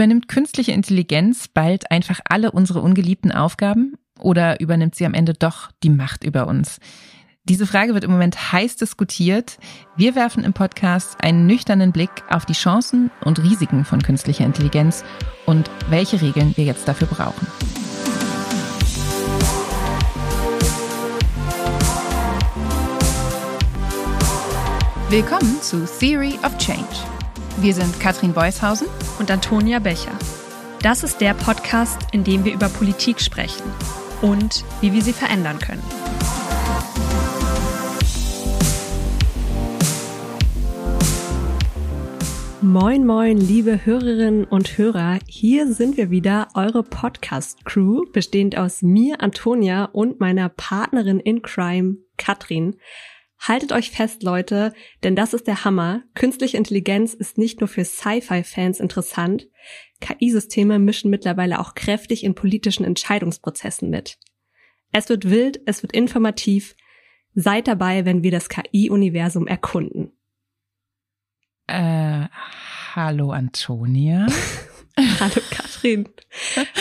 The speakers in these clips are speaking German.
Übernimmt künstliche Intelligenz bald einfach alle unsere ungeliebten Aufgaben oder übernimmt sie am Ende doch die Macht über uns? Diese Frage wird im Moment heiß diskutiert. Wir werfen im Podcast einen nüchternen Blick auf die Chancen und Risiken von künstlicher Intelligenz und welche Regeln wir jetzt dafür brauchen. Willkommen zu Theory of Change. Wir sind Katrin Beushausen und Antonia Becher. Das ist der Podcast, in dem wir über Politik sprechen und wie wir sie verändern können. Moin, moin, liebe Hörerinnen und Hörer. Hier sind wir wieder, eure Podcast-Crew, bestehend aus mir, Antonia, und meiner Partnerin in Crime, Katrin. Haltet euch fest, Leute, denn das ist der Hammer. Künstliche Intelligenz ist nicht nur für Sci-Fi-Fans interessant. KI-Systeme mischen mittlerweile auch kräftig in politischen Entscheidungsprozessen mit. Es wird wild, es wird informativ. Seid dabei, wenn wir das KI-Universum erkunden. Äh, hallo Antonia. Hallo Katrin.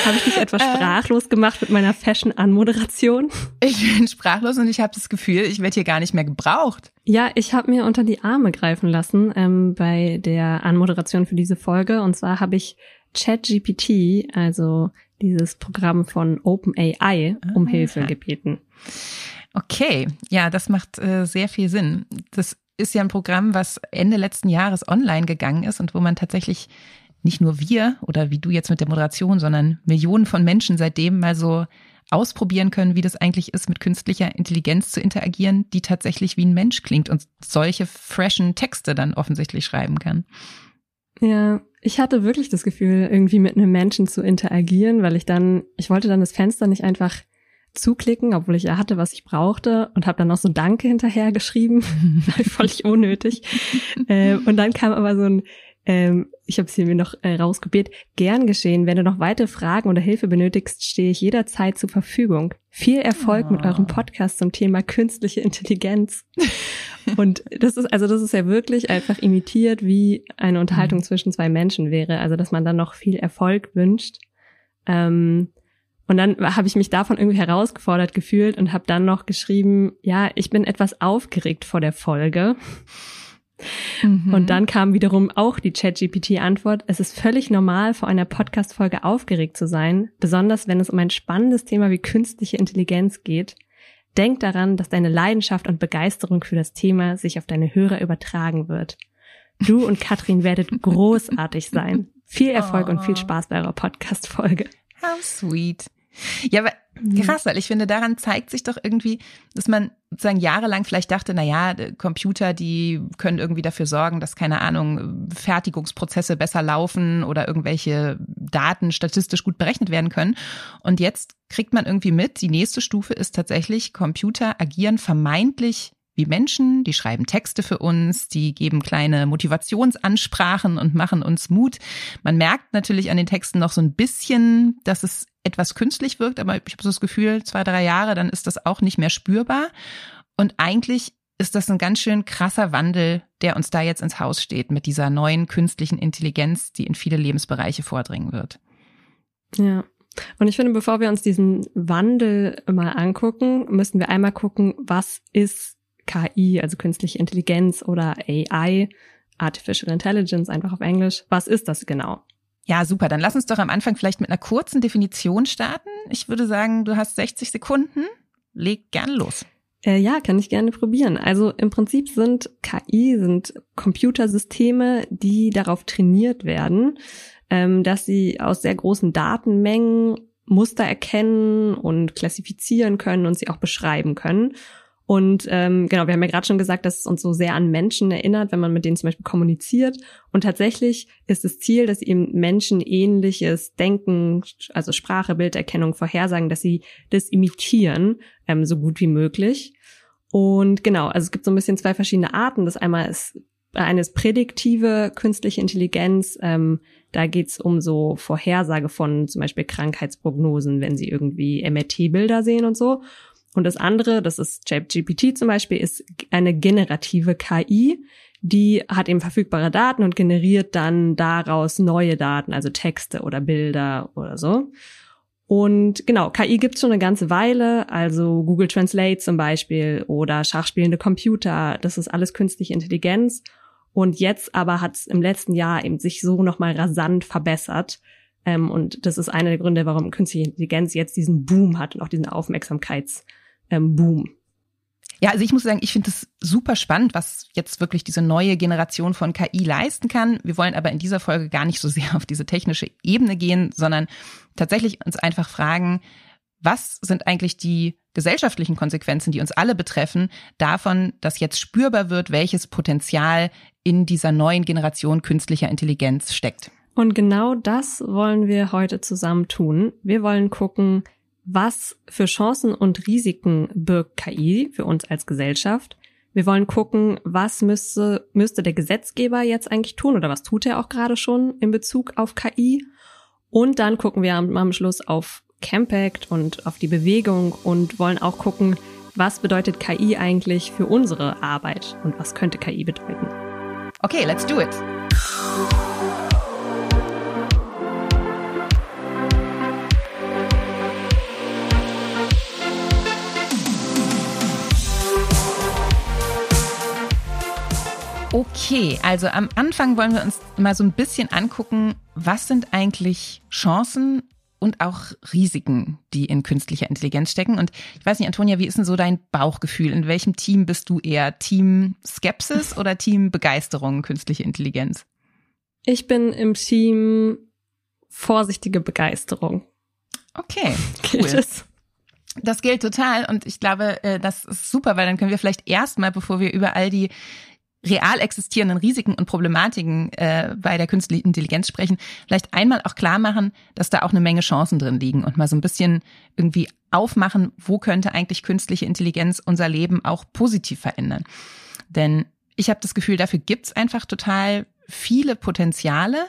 Habe ich dich etwas äh. sprachlos gemacht mit meiner Fashion-Anmoderation? Ich bin sprachlos und ich habe das Gefühl, ich werde hier gar nicht mehr gebraucht. Ja, ich habe mir unter die Arme greifen lassen ähm, bei der Anmoderation für diese Folge. Und zwar habe ich ChatGPT, also dieses Programm von OpenAI, um ah. Hilfe gebeten. Okay, ja, das macht äh, sehr viel Sinn. Das ist ja ein Programm, was Ende letzten Jahres online gegangen ist und wo man tatsächlich nicht nur wir oder wie du jetzt mit der Moderation, sondern Millionen von Menschen seitdem mal so ausprobieren können, wie das eigentlich ist, mit künstlicher Intelligenz zu interagieren, die tatsächlich wie ein Mensch klingt und solche freshen Texte dann offensichtlich schreiben kann. Ja, ich hatte wirklich das Gefühl, irgendwie mit einem Menschen zu interagieren, weil ich dann, ich wollte dann das Fenster nicht einfach zuklicken, obwohl ich ja hatte, was ich brauchte und habe dann noch so Danke hinterher geschrieben, völlig unnötig. äh, und dann kam aber so ein ähm, ich habe es hier mir noch äh, rausgebetet. Gern geschehen. Wenn du noch weitere Fragen oder Hilfe benötigst, stehe ich jederzeit zur Verfügung. Viel Erfolg oh. mit eurem ah. Podcast zum Thema künstliche Intelligenz. Und das ist, also das ist ja wirklich einfach imitiert, wie eine Unterhaltung mhm. zwischen zwei Menschen wäre. Also, dass man dann noch viel Erfolg wünscht. Ähm, und dann habe ich mich davon irgendwie herausgefordert gefühlt und habe dann noch geschrieben, ja, ich bin etwas aufgeregt vor der Folge. Mhm. Und dann kam wiederum auch die ChatGPT-Antwort, es ist völlig normal, vor einer Podcast-Folge aufgeregt zu sein, besonders wenn es um ein spannendes Thema wie künstliche Intelligenz geht. Denk daran, dass deine Leidenschaft und Begeisterung für das Thema sich auf deine Hörer übertragen wird. Du und Katrin werdet großartig sein. Viel Erfolg oh. und viel Spaß bei eurer Podcast-Folge. How sweet. Ja, aber mhm. krass, weil ich finde, daran zeigt sich doch irgendwie, dass man sozusagen jahrelang vielleicht dachte, na ja, Computer, die können irgendwie dafür sorgen, dass keine Ahnung, Fertigungsprozesse besser laufen oder irgendwelche Daten statistisch gut berechnet werden können. Und jetzt kriegt man irgendwie mit, die nächste Stufe ist tatsächlich, Computer agieren vermeintlich wie Menschen, die schreiben Texte für uns, die geben kleine Motivationsansprachen und machen uns Mut. Man merkt natürlich an den Texten noch so ein bisschen, dass es etwas künstlich wirkt, aber ich habe so das Gefühl, zwei, drei Jahre, dann ist das auch nicht mehr spürbar. Und eigentlich ist das ein ganz schön krasser Wandel, der uns da jetzt ins Haus steht mit dieser neuen künstlichen Intelligenz, die in viele Lebensbereiche vordringen wird. Ja. Und ich finde, bevor wir uns diesen Wandel mal angucken, müssen wir einmal gucken, was ist KI, also künstliche Intelligenz oder AI, Artificial Intelligence einfach auf Englisch. Was ist das genau? Ja, super. Dann lass uns doch am Anfang vielleicht mit einer kurzen Definition starten. Ich würde sagen, du hast 60 Sekunden. Leg gern los. Äh, ja, kann ich gerne probieren. Also im Prinzip sind KI, sind Computersysteme, die darauf trainiert werden, ähm, dass sie aus sehr großen Datenmengen Muster erkennen und klassifizieren können und sie auch beschreiben können. Und ähm, genau, wir haben ja gerade schon gesagt, dass es uns so sehr an Menschen erinnert, wenn man mit denen zum Beispiel kommuniziert. Und tatsächlich ist das Ziel, dass eben Menschen ähnliches Denken, also Sprache, Bilderkennung, Vorhersagen, dass sie das imitieren, ähm, so gut wie möglich. Und genau, also es gibt so ein bisschen zwei verschiedene Arten. Das einmal ist eine ist prädiktive künstliche Intelligenz. Ähm, da geht's um so Vorhersage von zum Beispiel Krankheitsprognosen, wenn sie irgendwie MRT-Bilder sehen und so. Und das andere, das ist ChatGPT zum Beispiel, ist eine generative KI, die hat eben verfügbare Daten und generiert dann daraus neue Daten, also Texte oder Bilder oder so. Und genau, KI gibt's schon eine ganze Weile, also Google Translate zum Beispiel oder schachspielende Computer, das ist alles künstliche Intelligenz. Und jetzt aber hat's im letzten Jahr eben sich so nochmal rasant verbessert. Ähm, und das ist einer der Gründe, warum künstliche Intelligenz jetzt diesen Boom hat und auch diesen Aufmerksamkeitsboom. Ähm, ja, also ich muss sagen, ich finde es super spannend, was jetzt wirklich diese neue Generation von KI leisten kann. Wir wollen aber in dieser Folge gar nicht so sehr auf diese technische Ebene gehen, sondern tatsächlich uns einfach fragen, was sind eigentlich die gesellschaftlichen Konsequenzen, die uns alle betreffen, davon, dass jetzt spürbar wird, welches Potenzial in dieser neuen Generation künstlicher Intelligenz steckt. Und genau das wollen wir heute zusammen tun. Wir wollen gucken, was für Chancen und Risiken birgt KI für uns als Gesellschaft. Wir wollen gucken, was müsste, müsste der Gesetzgeber jetzt eigentlich tun oder was tut er auch gerade schon in Bezug auf KI. Und dann gucken wir am, am Schluss auf Campact und auf die Bewegung und wollen auch gucken, was bedeutet KI eigentlich für unsere Arbeit und was könnte KI bedeuten. Okay, let's do it. Okay, also am Anfang wollen wir uns mal so ein bisschen angucken, was sind eigentlich Chancen und auch Risiken, die in künstlicher Intelligenz stecken. Und ich weiß nicht, Antonia, wie ist denn so dein Bauchgefühl? In welchem Team bist du eher? Team Skepsis oder Team Begeisterung künstliche Intelligenz? Ich bin im Team vorsichtige Begeisterung. Okay, cool. Gilt es? Das gilt total und ich glaube, äh, das ist super, weil dann können wir vielleicht erstmal, bevor wir über all die real existierenden Risiken und Problematiken äh, bei der künstlichen Intelligenz sprechen, vielleicht einmal auch klar machen, dass da auch eine Menge Chancen drin liegen und mal so ein bisschen irgendwie aufmachen, wo könnte eigentlich künstliche Intelligenz unser Leben auch positiv verändern. Denn ich habe das Gefühl, dafür gibt's einfach total viele Potenziale,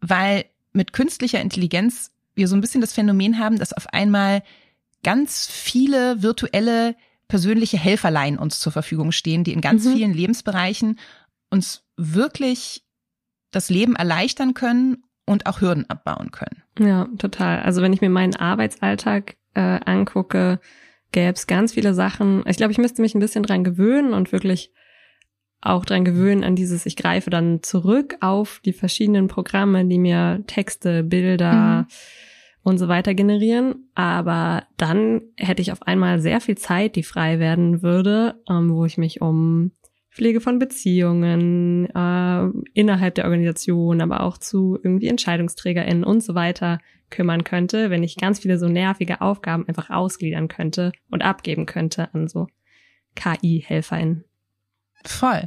weil mit künstlicher Intelligenz wir so ein bisschen das Phänomen haben, dass auf einmal ganz viele virtuelle persönliche Helferlein uns zur Verfügung stehen, die in ganz mhm. vielen Lebensbereichen uns wirklich das Leben erleichtern können und auch Hürden abbauen können. Ja, total. Also wenn ich mir meinen Arbeitsalltag äh, angucke, gäbe es ganz viele Sachen. Ich glaube, ich müsste mich ein bisschen dran gewöhnen und wirklich auch dran gewöhnen an dieses, ich greife dann zurück auf die verschiedenen Programme, die mir Texte, Bilder, mhm und so weiter generieren. Aber dann hätte ich auf einmal sehr viel Zeit, die frei werden würde, ähm, wo ich mich um Pflege von Beziehungen äh, innerhalb der Organisation, aber auch zu irgendwie EntscheidungsträgerInnen und so weiter kümmern könnte, wenn ich ganz viele so nervige Aufgaben einfach ausgliedern könnte und abgeben könnte an so KI-HelferInnen. Voll.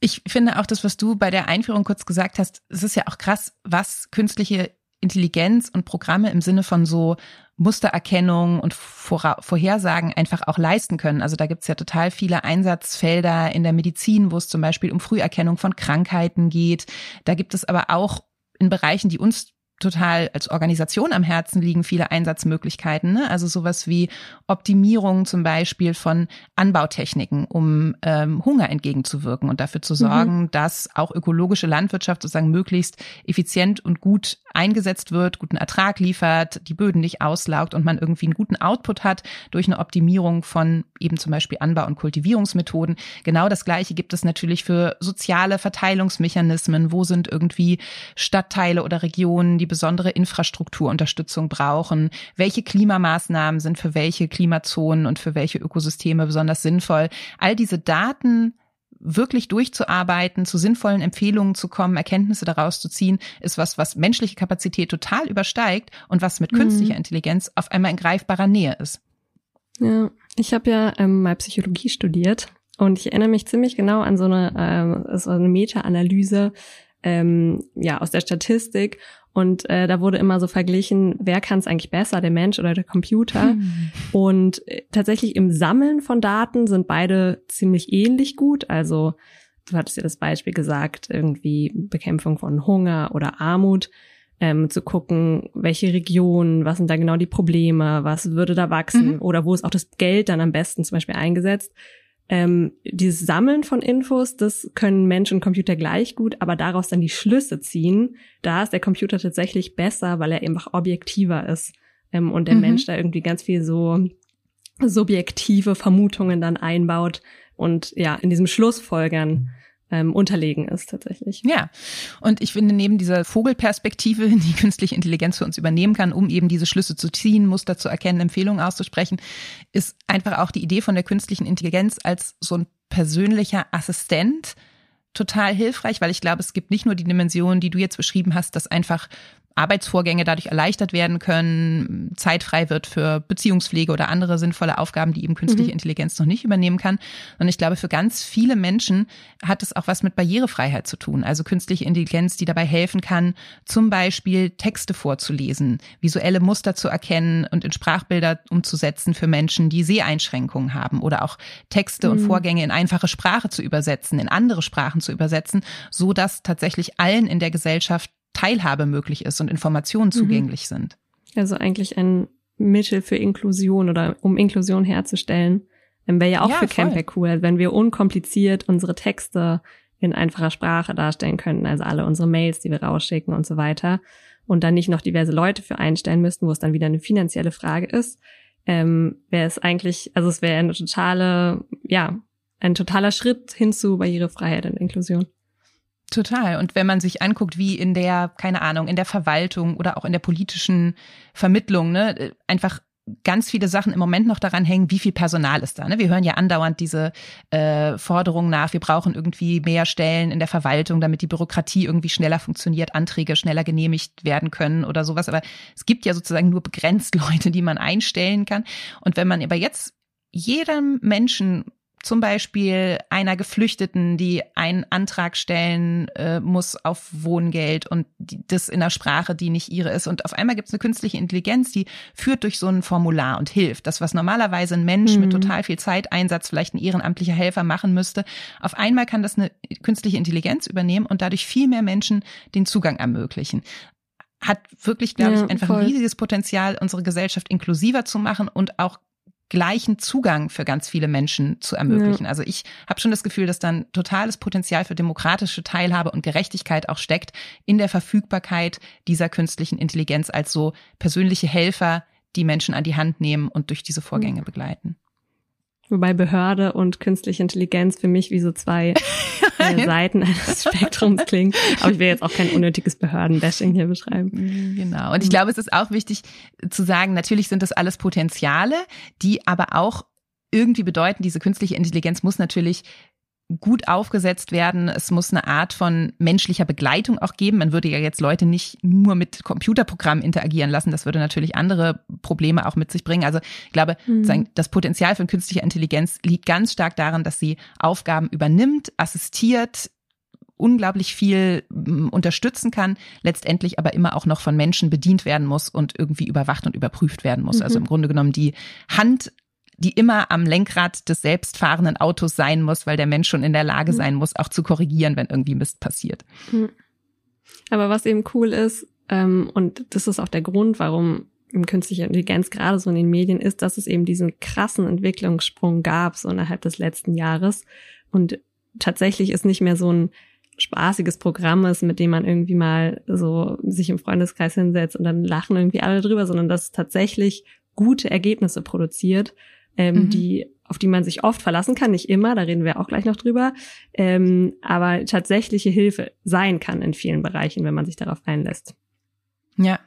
Ich finde auch das, was du bei der Einführung kurz gesagt hast, es ist ja auch krass, was künstliche Intelligenz und Programme im Sinne von so Mustererkennung und Vorhersagen einfach auch leisten können. Also da gibt's ja total viele Einsatzfelder in der Medizin, wo es zum Beispiel um Früherkennung von Krankheiten geht. Da gibt es aber auch in Bereichen, die uns total als Organisation am Herzen liegen viele Einsatzmöglichkeiten. Ne? Also sowas wie Optimierung zum Beispiel von Anbautechniken, um ähm, Hunger entgegenzuwirken und dafür zu sorgen, mhm. dass auch ökologische Landwirtschaft sozusagen möglichst effizient und gut eingesetzt wird, guten Ertrag liefert, die Böden nicht auslaugt und man irgendwie einen guten Output hat durch eine Optimierung von eben zum Beispiel Anbau- und Kultivierungsmethoden. Genau das Gleiche gibt es natürlich für soziale Verteilungsmechanismen. Wo sind irgendwie Stadtteile oder Regionen, die besondere Infrastrukturunterstützung brauchen, welche Klimamaßnahmen sind für welche Klimazonen und für welche Ökosysteme besonders sinnvoll. All diese Daten wirklich durchzuarbeiten, zu sinnvollen Empfehlungen zu kommen, Erkenntnisse daraus zu ziehen, ist was, was menschliche Kapazität total übersteigt und was mit mhm. künstlicher Intelligenz auf einmal in greifbarer Nähe ist. Ja, ich habe ja ähm, mal Psychologie studiert und ich erinnere mich ziemlich genau an so eine, ähm, so eine Meta-Analyse ähm, ja, aus der Statistik und äh, da wurde immer so verglichen, wer kann es eigentlich besser, der Mensch oder der Computer. Hm. Und äh, tatsächlich im Sammeln von Daten sind beide ziemlich ähnlich gut. Also du hattest ja das Beispiel gesagt, irgendwie Bekämpfung von Hunger oder Armut. Ähm, zu gucken, welche Regionen, was sind da genau die Probleme, was würde da wachsen mhm. oder wo ist auch das Geld dann am besten zum Beispiel eingesetzt. Ähm, dieses Sammeln von Infos, das können Mensch und Computer gleich gut, aber daraus dann die Schlüsse ziehen, da ist der Computer tatsächlich besser, weil er einfach objektiver ist ähm, und der mhm. Mensch da irgendwie ganz viel so subjektive Vermutungen dann einbaut und ja, in diesem Schlussfolgern ähm, unterlegen ist tatsächlich. Ja, und ich finde, neben dieser Vogelperspektive, die künstliche Intelligenz für uns übernehmen kann, um eben diese Schlüsse zu ziehen, Muster zu erkennen, Empfehlungen auszusprechen, ist einfach auch die Idee von der künstlichen Intelligenz als so ein persönlicher Assistent total hilfreich, weil ich glaube, es gibt nicht nur die Dimension, die du jetzt beschrieben hast, dass einfach Arbeitsvorgänge dadurch erleichtert werden können, Zeit frei wird für Beziehungspflege oder andere sinnvolle Aufgaben, die eben künstliche mhm. Intelligenz noch nicht übernehmen kann. Und ich glaube, für ganz viele Menschen hat es auch was mit Barrierefreiheit zu tun. Also künstliche Intelligenz, die dabei helfen kann, zum Beispiel Texte vorzulesen, visuelle Muster zu erkennen und in Sprachbilder umzusetzen für Menschen, die Seheinschränkungen haben oder auch Texte mhm. und Vorgänge in einfache Sprache zu übersetzen, in andere Sprachen zu übersetzen, so dass tatsächlich allen in der Gesellschaft Teilhabe möglich ist und Informationen mhm. zugänglich mhm. sind. Also eigentlich ein Mittel für Inklusion oder um Inklusion herzustellen. Wäre ja auch ja, für Campback cool, wenn wir unkompliziert unsere Texte in einfacher Sprache darstellen könnten, also alle unsere Mails, die wir rausschicken und so weiter. Und dann nicht noch diverse Leute für einstellen müssten, wo es dann wieder eine finanzielle Frage ist. Ähm, wäre es eigentlich, also es wäre eine totale, ja, ein totaler Schritt hin zu Barrierefreiheit und Inklusion. Total. Und wenn man sich anguckt, wie in der, keine Ahnung, in der Verwaltung oder auch in der politischen Vermittlung, ne, einfach ganz viele Sachen im Moment noch daran hängen, wie viel Personal ist da. Ne? Wir hören ja andauernd diese äh, Forderungen nach, wir brauchen irgendwie mehr Stellen in der Verwaltung, damit die Bürokratie irgendwie schneller funktioniert, Anträge schneller genehmigt werden können oder sowas. Aber es gibt ja sozusagen nur begrenzt Leute, die man einstellen kann. Und wenn man aber jetzt jedem Menschen zum Beispiel einer Geflüchteten, die einen Antrag stellen äh, muss auf Wohngeld und die, das in einer Sprache, die nicht ihre ist. Und auf einmal gibt es eine künstliche Intelligenz, die führt durch so ein Formular und hilft. Das, was normalerweise ein Mensch mhm. mit total viel Zeiteinsatz, vielleicht ein ehrenamtlicher Helfer machen müsste, auf einmal kann das eine künstliche Intelligenz übernehmen und dadurch viel mehr Menschen den Zugang ermöglichen hat wirklich, glaube ja, ich, einfach voll. ein riesiges Potenzial, unsere Gesellschaft inklusiver zu machen und auch gleichen Zugang für ganz viele Menschen zu ermöglichen. Ja. Also ich habe schon das Gefühl, dass dann totales Potenzial für demokratische Teilhabe und Gerechtigkeit auch steckt in der Verfügbarkeit dieser künstlichen Intelligenz als so persönliche Helfer, die Menschen an die Hand nehmen und durch diese Vorgänge begleiten. Wobei Behörde und künstliche Intelligenz für mich wie so zwei äh, Seiten eines Spektrums klingt. Aber ich will jetzt auch kein unnötiges Behördenbashing hier beschreiben. Genau. Und ich glaube, es ist auch wichtig zu sagen, natürlich sind das alles Potenziale, die aber auch irgendwie bedeuten, diese künstliche Intelligenz muss natürlich gut aufgesetzt werden. Es muss eine Art von menschlicher Begleitung auch geben. Man würde ja jetzt Leute nicht nur mit Computerprogrammen interagieren lassen. Das würde natürlich andere Probleme auch mit sich bringen. Also ich glaube, mhm. das Potenzial von künstlicher Intelligenz liegt ganz stark darin, dass sie Aufgaben übernimmt, assistiert, unglaublich viel mm, unterstützen kann, letztendlich aber immer auch noch von Menschen bedient werden muss und irgendwie überwacht und überprüft werden muss. Also mhm. Also im Grunde genommen die Hand die immer am Lenkrad des selbstfahrenden Autos sein muss, weil der Mensch schon in der Lage mhm. sein muss, auch zu korrigieren, wenn irgendwie Mist passiert. Mhm. Aber was eben cool ist, ähm, und das ist auch der Grund, warum künstliche Intelligenz gerade so in den Medien ist, dass es eben diesen krassen Entwicklungssprung gab, so innerhalb des letzten Jahres. Und tatsächlich ist nicht mehr so ein spaßiges Programm ist, mit dem man irgendwie mal so sich im Freundeskreis hinsetzt und dann lachen irgendwie alle drüber, sondern dass es tatsächlich gute Ergebnisse produziert ähm, mhm. die auf die man sich oft verlassen kann, nicht immer, da reden wir auch gleich noch drüber, ähm, aber tatsächliche Hilfe sein kann in vielen Bereichen, wenn man sich darauf einlässt. Ja,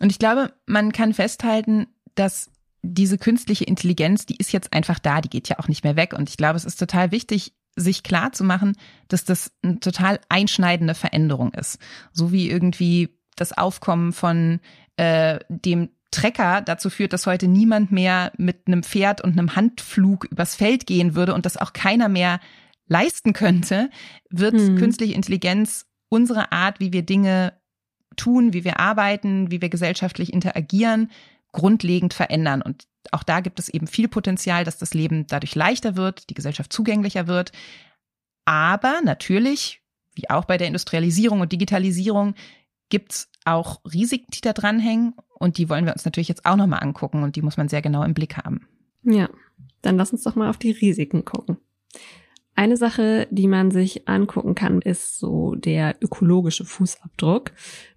und ich glaube, man kann festhalten, dass diese künstliche Intelligenz, die ist jetzt einfach da, die geht ja auch nicht mehr weg. Und ich glaube, es ist total wichtig, sich klar zu machen, dass das eine total einschneidende Veränderung ist. So wie irgendwie das Aufkommen von äh, dem Trecker dazu führt, dass heute niemand mehr mit einem Pferd und einem Handflug übers Feld gehen würde und das auch keiner mehr leisten könnte, wird hm. künstliche Intelligenz unsere Art, wie wir Dinge tun, wie wir arbeiten, wie wir gesellschaftlich interagieren, grundlegend verändern. Und auch da gibt es eben viel Potenzial, dass das Leben dadurch leichter wird, die Gesellschaft zugänglicher wird. Aber natürlich, wie auch bei der Industrialisierung und Digitalisierung, gibt's auch Risiken, die da dranhängen. Und die wollen wir uns natürlich jetzt auch nochmal angucken und die muss man sehr genau im Blick haben. Ja, dann lass uns doch mal auf die Risiken gucken. Eine Sache, die man sich angucken kann, ist so der ökologische Fußabdruck,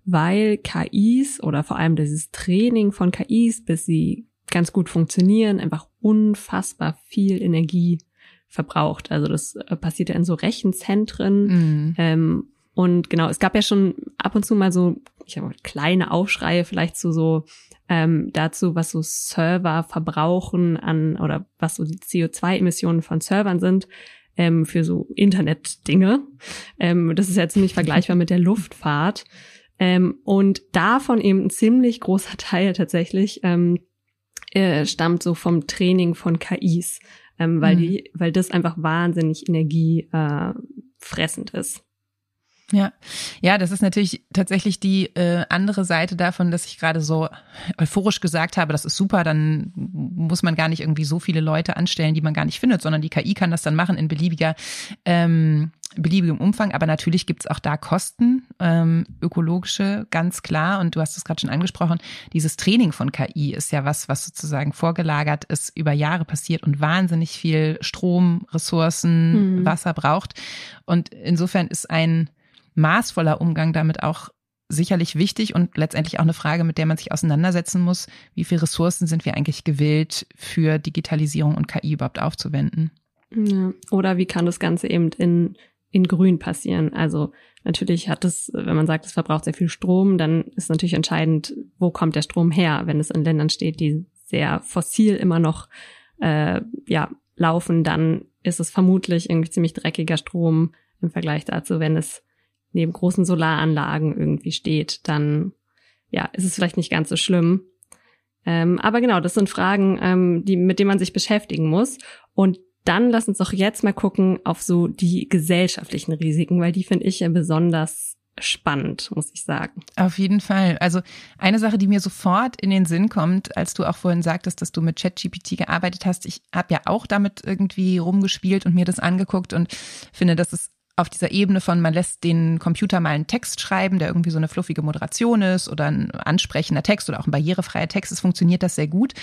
weil KIs oder vor allem dieses Training von KIs, bis sie ganz gut funktionieren, einfach unfassbar viel Energie verbraucht. Also das äh, passiert ja in so Rechenzentren. Mhm. Ähm, und genau, es gab ja schon ab und zu mal so, ich habe kleine Aufschreie vielleicht zu so ähm, dazu, was so Server verbrauchen an oder was so die CO2-Emissionen von Servern sind ähm, für so Internet-Dinge. Ähm, das ist ja ziemlich vergleichbar mit der Luftfahrt. Ähm, und davon eben ein ziemlich großer Teil tatsächlich ähm, äh, stammt so vom Training von KIs, ähm, weil mhm. die, weil das einfach wahnsinnig energiefressend äh, ist. Ja, ja, das ist natürlich tatsächlich die äh, andere Seite davon, dass ich gerade so euphorisch gesagt habe, das ist super, dann muss man gar nicht irgendwie so viele Leute anstellen, die man gar nicht findet, sondern die KI kann das dann machen in beliebiger ähm, beliebigem Umfang. Aber natürlich gibt's auch da Kosten, ähm, ökologische, ganz klar. Und du hast es gerade schon angesprochen, dieses Training von KI ist ja was, was sozusagen vorgelagert ist, über Jahre passiert und wahnsinnig viel Strom, Ressourcen, hm. Wasser braucht. Und insofern ist ein maßvoller Umgang damit auch sicherlich wichtig und letztendlich auch eine Frage, mit der man sich auseinandersetzen muss. Wie viele Ressourcen sind wir eigentlich gewillt, für Digitalisierung und KI überhaupt aufzuwenden? Ja. Oder wie kann das Ganze eben in, in Grün passieren? Also natürlich hat es, wenn man sagt, es verbraucht sehr viel Strom, dann ist natürlich entscheidend, wo kommt der Strom her? Wenn es in Ländern steht, die sehr fossil immer noch äh, ja, laufen, dann ist es vermutlich irgendwie ziemlich dreckiger Strom im Vergleich dazu, wenn es neben großen Solaranlagen irgendwie steht, dann ja, ist es vielleicht nicht ganz so schlimm. Ähm, aber genau, das sind Fragen, ähm, die, mit denen man sich beschäftigen muss. Und dann lass uns doch jetzt mal gucken auf so die gesellschaftlichen Risiken, weil die finde ich ja besonders spannend, muss ich sagen. Auf jeden Fall. Also eine Sache, die mir sofort in den Sinn kommt, als du auch vorhin sagtest, dass du mit ChatGPT gearbeitet hast, ich habe ja auch damit irgendwie rumgespielt und mir das angeguckt und finde, dass es auf dieser Ebene von, man lässt den Computer mal einen Text schreiben, der irgendwie so eine fluffige Moderation ist oder ein ansprechender Text oder auch ein barrierefreier Text, es funktioniert das sehr gut.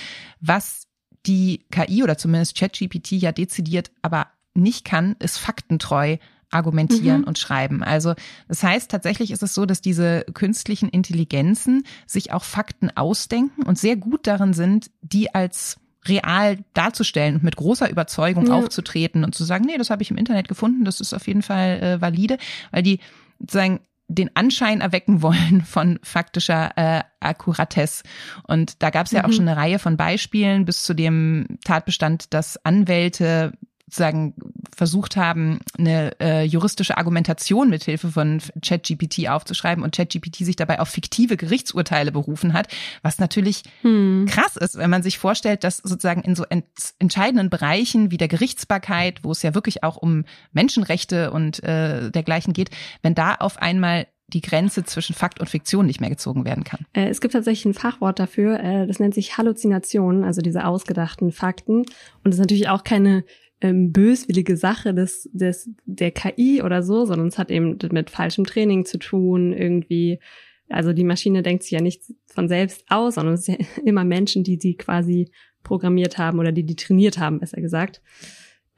Was die KI oder zumindest ChatGPT ja dezidiert aber nicht kann, ist faktentreu argumentieren mhm. und schreiben. Also das heißt, tatsächlich ist es so, dass diese künstlichen Intelligenzen sich auch Fakten ausdenken und sehr gut darin sind, die als real darzustellen und mit großer Überzeugung ja. aufzutreten und zu sagen, nee, das habe ich im Internet gefunden, das ist auf jeden Fall äh, valide, weil die sozusagen den Anschein erwecken wollen von faktischer äh, Akkuratesse. Und da gab es ja mhm. auch schon eine Reihe von Beispielen bis zu dem Tatbestand, dass Anwälte sozusagen versucht haben, eine äh, juristische Argumentation mithilfe von ChatGPT aufzuschreiben und ChatGPT sich dabei auf fiktive Gerichtsurteile berufen hat, was natürlich hm. krass ist, wenn man sich vorstellt, dass sozusagen in so ent entscheidenden Bereichen wie der Gerichtsbarkeit, wo es ja wirklich auch um Menschenrechte und äh, dergleichen geht, wenn da auf einmal die Grenze zwischen Fakt und Fiktion nicht mehr gezogen werden kann. Äh, es gibt tatsächlich ein Fachwort dafür, äh, das nennt sich Halluzinationen, also diese ausgedachten Fakten. Und es ist natürlich auch keine ähm, böswillige Sache des, des, der KI oder so, sondern es hat eben mit falschem Training zu tun, irgendwie. Also die Maschine denkt sich ja nicht von selbst aus, sondern es ist ja immer Menschen, die sie quasi programmiert haben oder die die trainiert haben, besser gesagt.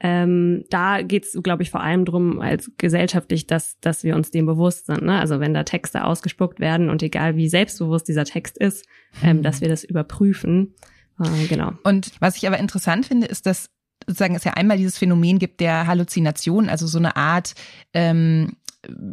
Ähm, da geht es, glaube ich, vor allem drum, als gesellschaftlich, dass, dass wir uns dem bewusst sind. Ne? Also wenn da Texte ausgespuckt werden und egal wie selbstbewusst dieser Text ist, ähm, dass wir das überprüfen. Äh, genau. Und was ich aber interessant finde, ist, dass sozusagen es ja einmal dieses Phänomen gibt der Halluzination, also so eine Art ähm,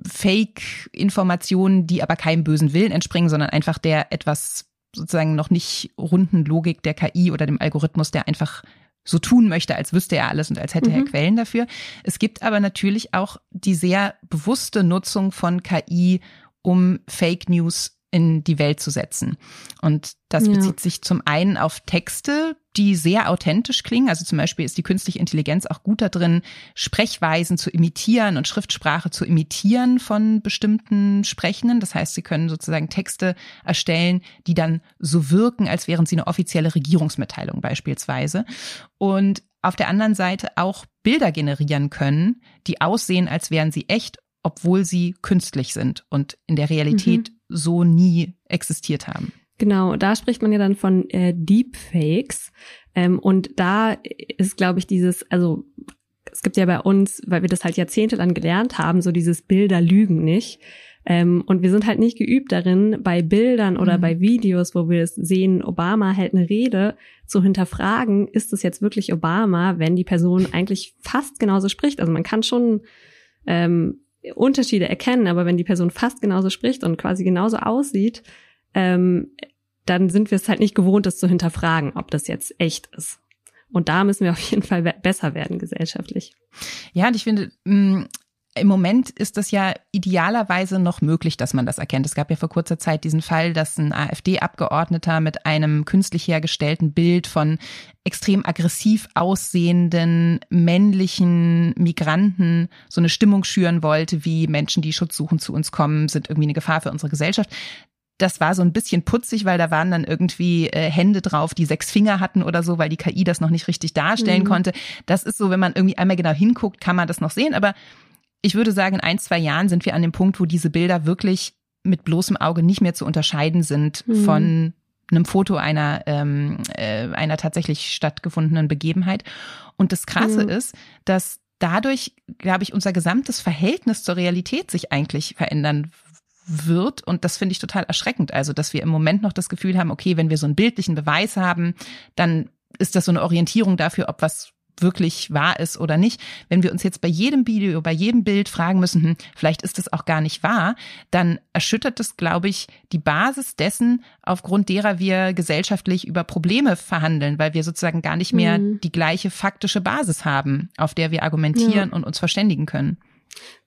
Fake-Informationen, die aber keinem bösen Willen entspringen, sondern einfach der etwas sozusagen noch nicht runden Logik der KI oder dem Algorithmus, der einfach so tun möchte, als wüsste er alles und als hätte mhm. er Quellen dafür. Es gibt aber natürlich auch die sehr bewusste Nutzung von KI, um Fake News in die Welt zu setzen. Und das ja. bezieht sich zum einen auf Texte, die sehr authentisch klingen. Also zum Beispiel ist die künstliche Intelligenz auch gut darin, Sprechweisen zu imitieren und Schriftsprache zu imitieren von bestimmten Sprechenden. Das heißt, sie können sozusagen Texte erstellen, die dann so wirken, als wären sie eine offizielle Regierungsmitteilung beispielsweise. Und auf der anderen Seite auch Bilder generieren können, die aussehen, als wären sie echt obwohl sie künstlich sind und in der Realität mhm. So nie existiert haben. Genau, da spricht man ja dann von äh, Deepfakes. Ähm, und da ist, glaube ich, dieses, also es gibt ja bei uns, weil wir das halt jahrzehntelang gelernt haben, so dieses Bilder lügen nicht. Ähm, und wir sind halt nicht geübt darin, bei Bildern oder mhm. bei Videos, wo wir es sehen, Obama hält eine Rede, zu hinterfragen, ist es jetzt wirklich Obama, wenn die Person eigentlich fast genauso spricht. Also man kann schon ähm, Unterschiede erkennen, aber wenn die Person fast genauso spricht und quasi genauso aussieht, ähm, dann sind wir es halt nicht gewohnt, das zu hinterfragen, ob das jetzt echt ist. Und da müssen wir auf jeden Fall besser werden gesellschaftlich. Ja, und ich finde, mm, im Moment ist das ja idealerweise noch möglich, dass man das erkennt. Es gab ja vor kurzer Zeit diesen Fall, dass ein AfD-Abgeordneter mit einem künstlich hergestellten Bild von extrem aggressiv aussehenden männlichen Migranten so eine Stimmung schüren wollte, wie Menschen, die Schutz suchen, zu uns kommen, sind irgendwie eine Gefahr für unsere Gesellschaft das war so ein bisschen putzig, weil da waren dann irgendwie äh, Hände drauf, die sechs Finger hatten oder so, weil die KI das noch nicht richtig darstellen mhm. konnte. Das ist so, wenn man irgendwie einmal genau hinguckt, kann man das noch sehen. Aber ich würde sagen, in ein, zwei Jahren sind wir an dem Punkt, wo diese Bilder wirklich mit bloßem Auge nicht mehr zu unterscheiden sind mhm. von einem Foto einer, ähm, äh, einer tatsächlich stattgefundenen Begebenheit. Und das Krasse mhm. ist, dass dadurch, glaube ich, unser gesamtes Verhältnis zur Realität sich eigentlich verändern wird. Und das finde ich total erschreckend. Also, dass wir im Moment noch das Gefühl haben, okay, wenn wir so einen bildlichen Beweis haben, dann ist das so eine Orientierung dafür, ob was wirklich wahr ist oder nicht. Wenn wir uns jetzt bei jedem Video, bei jedem Bild fragen müssen, hm, vielleicht ist es auch gar nicht wahr, dann erschüttert das, glaube ich, die Basis dessen, aufgrund derer wir gesellschaftlich über Probleme verhandeln, weil wir sozusagen gar nicht mehr mhm. die gleiche faktische Basis haben, auf der wir argumentieren ja. und uns verständigen können.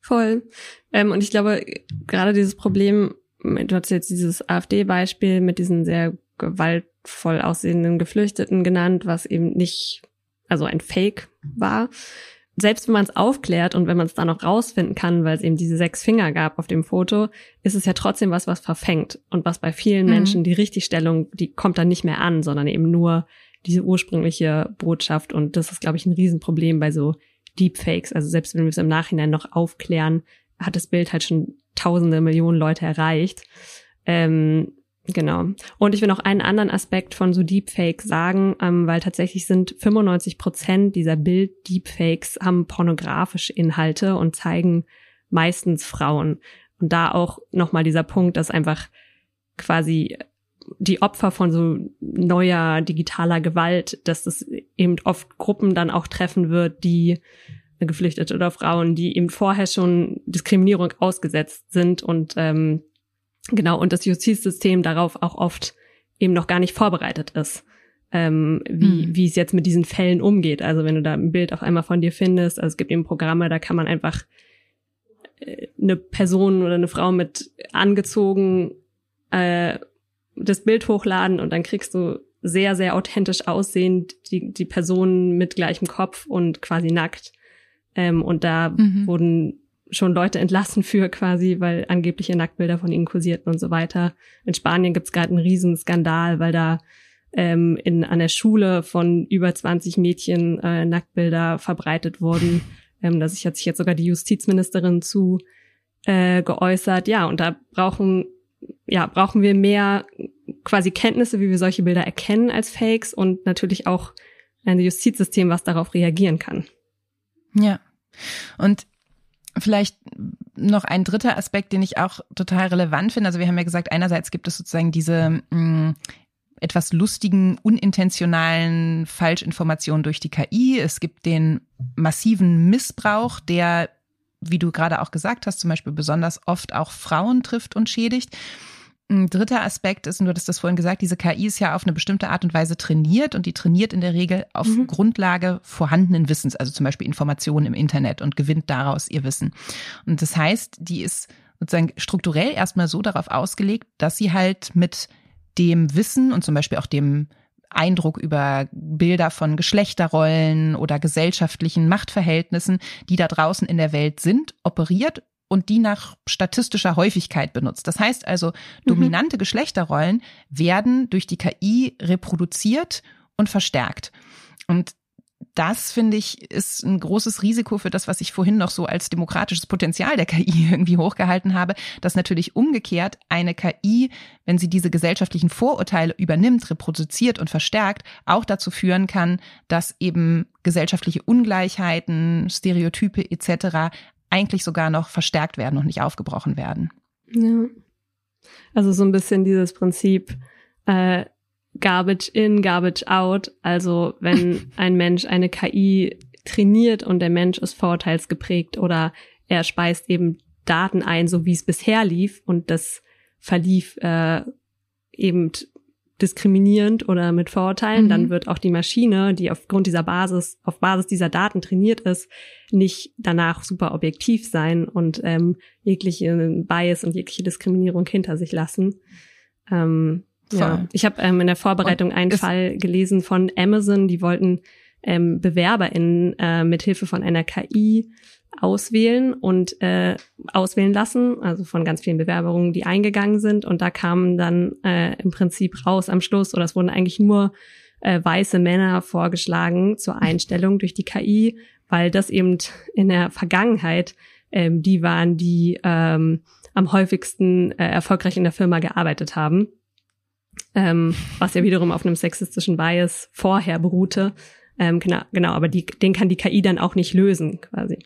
Voll. Ähm, und ich glaube, gerade dieses Problem, du hast jetzt dieses AfD-Beispiel mit diesen sehr gewaltvoll aussehenden Geflüchteten genannt, was eben nicht, also ein Fake war. Selbst wenn man es aufklärt und wenn man es dann noch rausfinden kann, weil es eben diese sechs Finger gab auf dem Foto, ist es ja trotzdem was, was verfängt. Und was bei vielen mhm. Menschen die Richtigstellung, die kommt dann nicht mehr an, sondern eben nur diese ursprüngliche Botschaft. Und das ist, glaube ich, ein Riesenproblem bei so Deepfakes. Also selbst wenn wir es im Nachhinein noch aufklären, hat das Bild halt schon tausende, Millionen Leute erreicht. Ähm, genau. Und ich will noch einen anderen Aspekt von so Deepfakes sagen, ähm, weil tatsächlich sind 95 Prozent dieser Bild-Deepfakes haben pornografische Inhalte und zeigen meistens Frauen. Und da auch nochmal dieser Punkt, dass einfach quasi die Opfer von so neuer digitaler Gewalt, dass es eben oft Gruppen dann auch treffen wird, die Geflüchtete oder Frauen, die eben vorher schon Diskriminierung ausgesetzt sind und ähm, genau und das Justizsystem darauf auch oft eben noch gar nicht vorbereitet ist, ähm, wie mhm. wie es jetzt mit diesen Fällen umgeht. Also wenn du da ein Bild auf einmal von dir findest, also es gibt eben Programme, da kann man einfach äh, eine Person oder eine Frau mit angezogen äh, das Bild hochladen und dann kriegst du sehr, sehr authentisch aussehend die, die Person mit gleichem Kopf und quasi nackt. Ähm, und da mhm. wurden schon Leute entlassen für quasi, weil angebliche Nacktbilder von ihnen kursierten und so weiter. In Spanien gibt's gerade einen riesen Skandal, weil da ähm, in an der Schule von über 20 Mädchen äh, Nacktbilder verbreitet wurden. Ähm, da sich hat sich jetzt sogar die Justizministerin zu äh, geäußert. Ja, und da brauchen ja, brauchen wir mehr quasi Kenntnisse, wie wir solche Bilder erkennen als Fakes und natürlich auch ein Justizsystem, was darauf reagieren kann. Ja. Und vielleicht noch ein dritter Aspekt, den ich auch total relevant finde. Also wir haben ja gesagt, einerseits gibt es sozusagen diese mh, mm, etwas lustigen, unintentionalen Falschinformationen durch die KI. Es gibt den massiven Missbrauch, der wie du gerade auch gesagt hast, zum Beispiel besonders oft auch Frauen trifft und schädigt. Ein dritter Aspekt ist, und du hattest das vorhin gesagt, diese KI ist ja auf eine bestimmte Art und Weise trainiert und die trainiert in der Regel auf mhm. Grundlage vorhandenen Wissens, also zum Beispiel Informationen im Internet und gewinnt daraus ihr Wissen. Und das heißt, die ist sozusagen strukturell erstmal so darauf ausgelegt, dass sie halt mit dem Wissen und zum Beispiel auch dem Eindruck über Bilder von Geschlechterrollen oder gesellschaftlichen Machtverhältnissen, die da draußen in der Welt sind, operiert und die nach statistischer Häufigkeit benutzt. Das heißt also, mhm. dominante Geschlechterrollen werden durch die KI reproduziert und verstärkt. Und das, finde ich, ist ein großes Risiko für das, was ich vorhin noch so als demokratisches Potenzial der KI irgendwie hochgehalten habe, dass natürlich umgekehrt eine KI, wenn sie diese gesellschaftlichen Vorurteile übernimmt, reproduziert und verstärkt, auch dazu führen kann, dass eben gesellschaftliche Ungleichheiten, Stereotype etc. eigentlich sogar noch verstärkt werden und nicht aufgebrochen werden. Ja. Also so ein bisschen dieses Prinzip, äh, Garbage in, Garbage out. Also wenn ein Mensch eine KI trainiert und der Mensch ist vorurteilsgeprägt oder er speist eben Daten ein, so wie es bisher lief und das verlief äh, eben diskriminierend oder mit Vorurteilen, mhm. dann wird auch die Maschine, die aufgrund dieser Basis, auf Basis dieser Daten trainiert ist, nicht danach super objektiv sein und ähm, jegliche Bias und jegliche Diskriminierung hinter sich lassen. Ähm, ja, ich habe ähm, in der Vorbereitung einen Fall gelesen von Amazon, die wollten ähm, BewerberInnen äh, mit Hilfe von einer KI auswählen und äh, auswählen lassen, also von ganz vielen Bewerbungen, die eingegangen sind. Und da kamen dann äh, im Prinzip raus am Schluss, oder es wurden eigentlich nur äh, weiße Männer vorgeschlagen zur Einstellung durch die KI, weil das eben in der Vergangenheit ähm, die waren, die ähm, am häufigsten äh, erfolgreich in der Firma gearbeitet haben ähm, was ja wiederum auf einem sexistischen Bias vorher beruhte. Ähm, genau, genau, aber die, den kann die KI dann auch nicht lösen, quasi.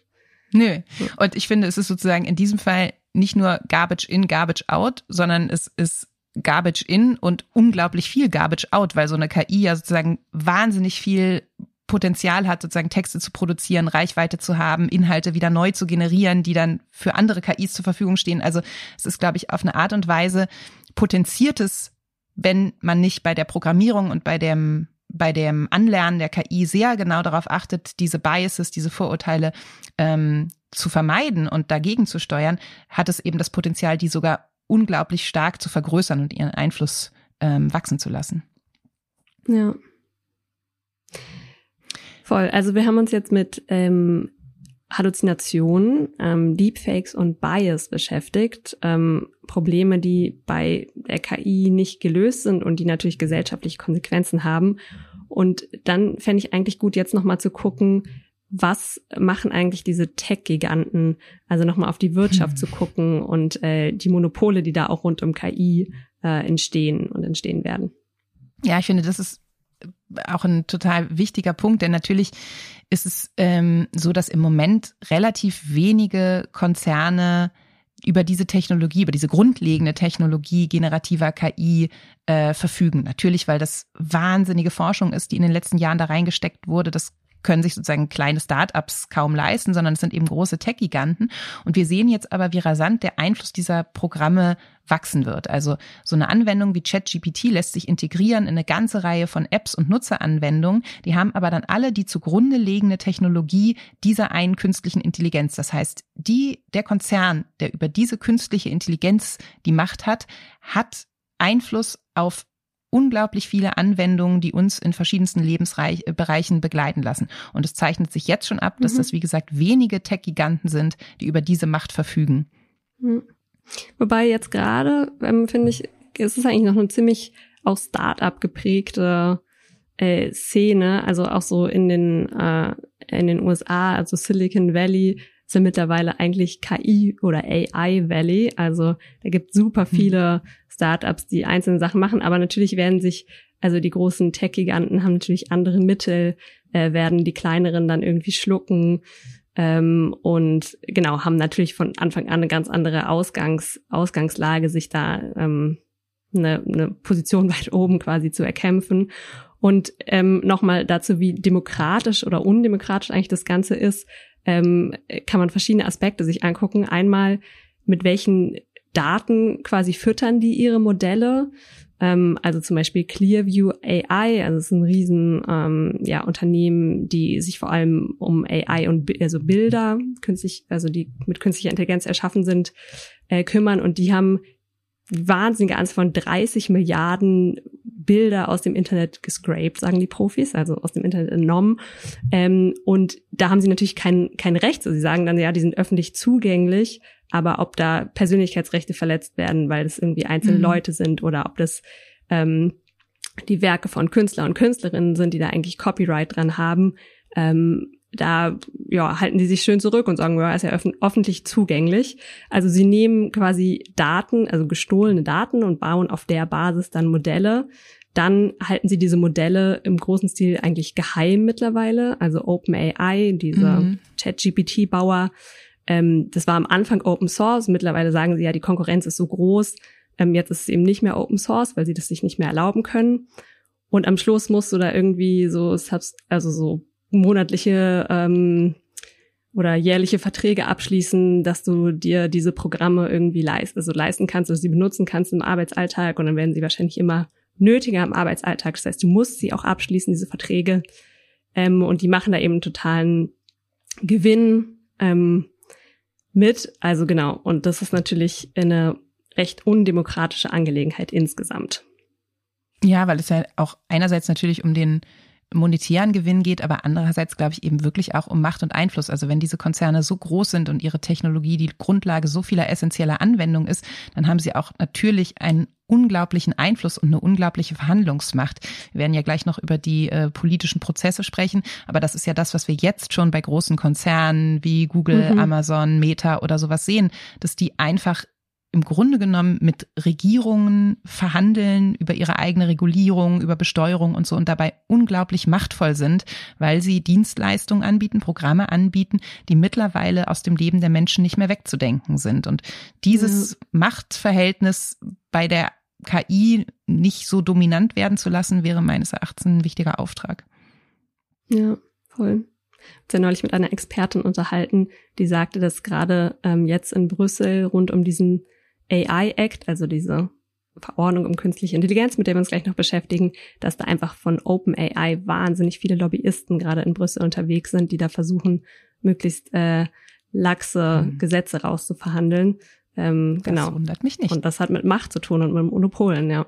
Nö. Und ich finde, es ist sozusagen in diesem Fall nicht nur Garbage in, Garbage out, sondern es ist Garbage in und unglaublich viel Garbage out, weil so eine KI ja sozusagen wahnsinnig viel Potenzial hat, sozusagen Texte zu produzieren, Reichweite zu haben, Inhalte wieder neu zu generieren, die dann für andere KIs zur Verfügung stehen. Also es ist, glaube ich, auf eine Art und Weise potenziertes wenn man nicht bei der Programmierung und bei dem bei dem Anlernen der KI sehr genau darauf achtet, diese Biases, diese Vorurteile ähm, zu vermeiden und dagegen zu steuern, hat es eben das Potenzial, die sogar unglaublich stark zu vergrößern und ihren Einfluss ähm, wachsen zu lassen. Ja. Voll. Also wir haben uns jetzt mit ähm, Halluzinationen, ähm, Deepfakes und Bias beschäftigt. Ähm, Probleme, die bei der KI nicht gelöst sind und die natürlich gesellschaftliche Konsequenzen haben. Und dann fände ich eigentlich gut, jetzt nochmal zu gucken, was machen eigentlich diese Tech-Giganten, also nochmal auf die Wirtschaft hm. zu gucken und äh, die Monopole, die da auch rund um KI äh, entstehen und entstehen werden. Ja, ich finde, das ist auch ein total wichtiger Punkt, denn natürlich ist es ähm, so, dass im Moment relativ wenige Konzerne über diese Technologie, über diese grundlegende Technologie generativer KI äh, verfügen. Natürlich, weil das wahnsinnige Forschung ist, die in den letzten Jahren da reingesteckt wurde. Das können sich sozusagen kleine Startups kaum leisten, sondern es sind eben große Tech-Giganten. Und wir sehen jetzt aber, wie rasant der Einfluss dieser Programme wachsen wird. Also so eine Anwendung wie ChatGPT lässt sich integrieren in eine ganze Reihe von Apps und Nutzeranwendungen. Die haben aber dann alle die zugrunde liegende Technologie dieser einen künstlichen Intelligenz. Das heißt, die, der Konzern, der über diese künstliche Intelligenz die Macht hat, hat Einfluss auf unglaublich viele Anwendungen, die uns in verschiedensten Lebensbereichen begleiten lassen. Und es zeichnet sich jetzt schon ab, dass mhm. das, wie gesagt, wenige Tech-Giganten sind, die über diese Macht verfügen. Mhm. Wobei jetzt gerade, ähm, finde ich, ist es eigentlich noch eine ziemlich auch Start-up geprägte äh, Szene, also auch so in den äh, in den USA, also Silicon Valley sind mittlerweile eigentlich KI oder AI Valley. Also da gibt super mhm. viele Startups, die einzelne Sachen machen, aber natürlich werden sich, also die großen Tech-Giganten haben natürlich andere Mittel, äh, werden die kleineren dann irgendwie schlucken. Ähm, und genau, haben natürlich von Anfang an eine ganz andere Ausgangs, Ausgangslage, sich da ähm, eine, eine Position weit oben quasi zu erkämpfen. Und ähm, nochmal dazu, wie demokratisch oder undemokratisch eigentlich das Ganze ist, ähm, kann man verschiedene Aspekte sich angucken. Einmal, mit welchen Daten quasi füttern die ihre Modelle. Ähm, also zum Beispiel Clearview AI, also es ist ein riesen ähm, ja, Unternehmen, die sich vor allem um AI und also Bilder, künstlich, also die mit künstlicher Intelligenz erschaffen sind, äh, kümmern und die haben wahnsinnige Anzahl von 30 Milliarden Bilder aus dem Internet gescraped, sagen die Profis, also aus dem Internet entnommen. Ähm, und da haben sie natürlich kein, kein Recht. Also sie sagen dann, ja, die sind öffentlich zugänglich, aber ob da Persönlichkeitsrechte verletzt werden, weil das irgendwie einzelne mhm. Leute sind oder ob das ähm, die Werke von Künstler und Künstlerinnen sind, die da eigentlich Copyright dran haben, Ähm, da ja, halten die sich schön zurück und sagen, ja, ist ja öffentlich zugänglich. Also sie nehmen quasi Daten, also gestohlene Daten und bauen auf der Basis dann Modelle. Dann halten sie diese Modelle im großen Stil eigentlich geheim mittlerweile. Also OpenAI, dieser mhm. ChatGPT-Bauer, ähm, das war am Anfang Open Source. Mittlerweile sagen sie ja, die Konkurrenz ist so groß. Ähm, jetzt ist es eben nicht mehr Open Source, weil sie das sich nicht mehr erlauben können. Und am Schluss musst du da irgendwie so, also so monatliche ähm, oder jährliche Verträge abschließen, dass du dir diese Programme irgendwie leist, also leisten kannst oder sie benutzen kannst im Arbeitsalltag und dann werden sie wahrscheinlich immer nötiger im Arbeitsalltag. Das heißt, du musst sie auch abschließen, diese Verträge. Ähm, und die machen da eben totalen Gewinn ähm, mit. Also genau. Und das ist natürlich eine recht undemokratische Angelegenheit insgesamt. Ja, weil es ja auch einerseits natürlich um den monetären Gewinn geht, aber andererseits glaube ich eben wirklich auch um Macht und Einfluss. Also wenn diese Konzerne so groß sind und ihre Technologie die Grundlage so vieler essentieller Anwendungen ist, dann haben sie auch natürlich einen unglaublichen Einfluss und eine unglaubliche Verhandlungsmacht. Wir werden ja gleich noch über die äh, politischen Prozesse sprechen, aber das ist ja das, was wir jetzt schon bei großen Konzernen wie Google, mhm. Amazon, Meta oder sowas sehen, dass die einfach im Grunde genommen mit Regierungen verhandeln über ihre eigene Regulierung, über Besteuerung und so und dabei unglaublich machtvoll sind, weil sie Dienstleistungen anbieten, Programme anbieten, die mittlerweile aus dem Leben der Menschen nicht mehr wegzudenken sind. Und dieses ja. Machtverhältnis bei der KI nicht so dominant werden zu lassen, wäre meines Erachtens ein wichtiger Auftrag. Ja, voll Ich habe ja neulich mit einer Expertin unterhalten, die sagte, dass gerade ähm, jetzt in Brüssel rund um diesen AI Act, also diese Verordnung um künstliche Intelligenz, mit der wir uns gleich noch beschäftigen, dass da einfach von OpenAI wahnsinnig viele Lobbyisten gerade in Brüssel unterwegs sind, die da versuchen, möglichst äh, laxe mhm. Gesetze rauszuverhandeln. Ähm, das genau. wundert mich nicht. Und das hat mit Macht zu tun und mit Monopolen, ja.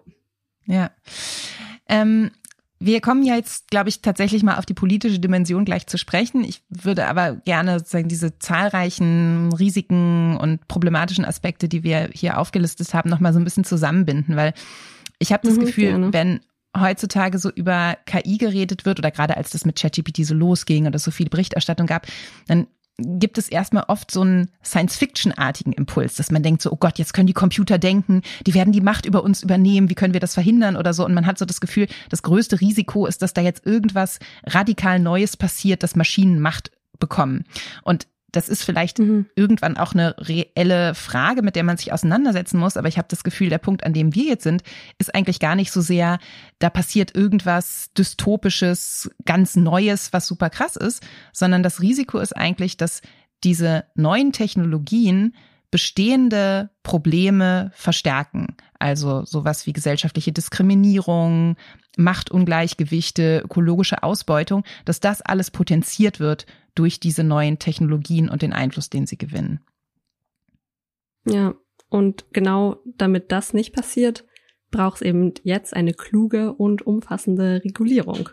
Ja. Ähm, wir kommen ja jetzt, glaube ich, tatsächlich mal auf die politische Dimension gleich zu sprechen. Ich würde aber gerne sozusagen diese zahlreichen Risiken und problematischen Aspekte, die wir hier aufgelistet haben, nochmal so ein bisschen zusammenbinden, weil ich habe das mhm, Gefühl, gerne. wenn heutzutage so über KI geredet wird oder gerade als das mit ChatGPT so losging oder so viel Berichterstattung gab, dann gibt es erstmal oft so einen Science-Fiction-artigen Impuls, dass man denkt so, oh Gott, jetzt können die Computer denken, die werden die Macht über uns übernehmen, wie können wir das verhindern oder so. Und man hat so das Gefühl, das größte Risiko ist, dass da jetzt irgendwas radikal Neues passiert, dass Maschinen Macht bekommen. Und das ist vielleicht mhm. irgendwann auch eine reelle Frage, mit der man sich auseinandersetzen muss. Aber ich habe das Gefühl, der Punkt, an dem wir jetzt sind, ist eigentlich gar nicht so sehr, da passiert irgendwas dystopisches, ganz Neues, was super krass ist, sondern das Risiko ist eigentlich, dass diese neuen Technologien bestehende Probleme verstärken. Also sowas wie gesellschaftliche Diskriminierung, Machtungleichgewichte, ökologische Ausbeutung, dass das alles potenziert wird durch diese neuen Technologien und den Einfluss, den sie gewinnen. Ja, und genau damit das nicht passiert, braucht es eben jetzt eine kluge und umfassende Regulierung.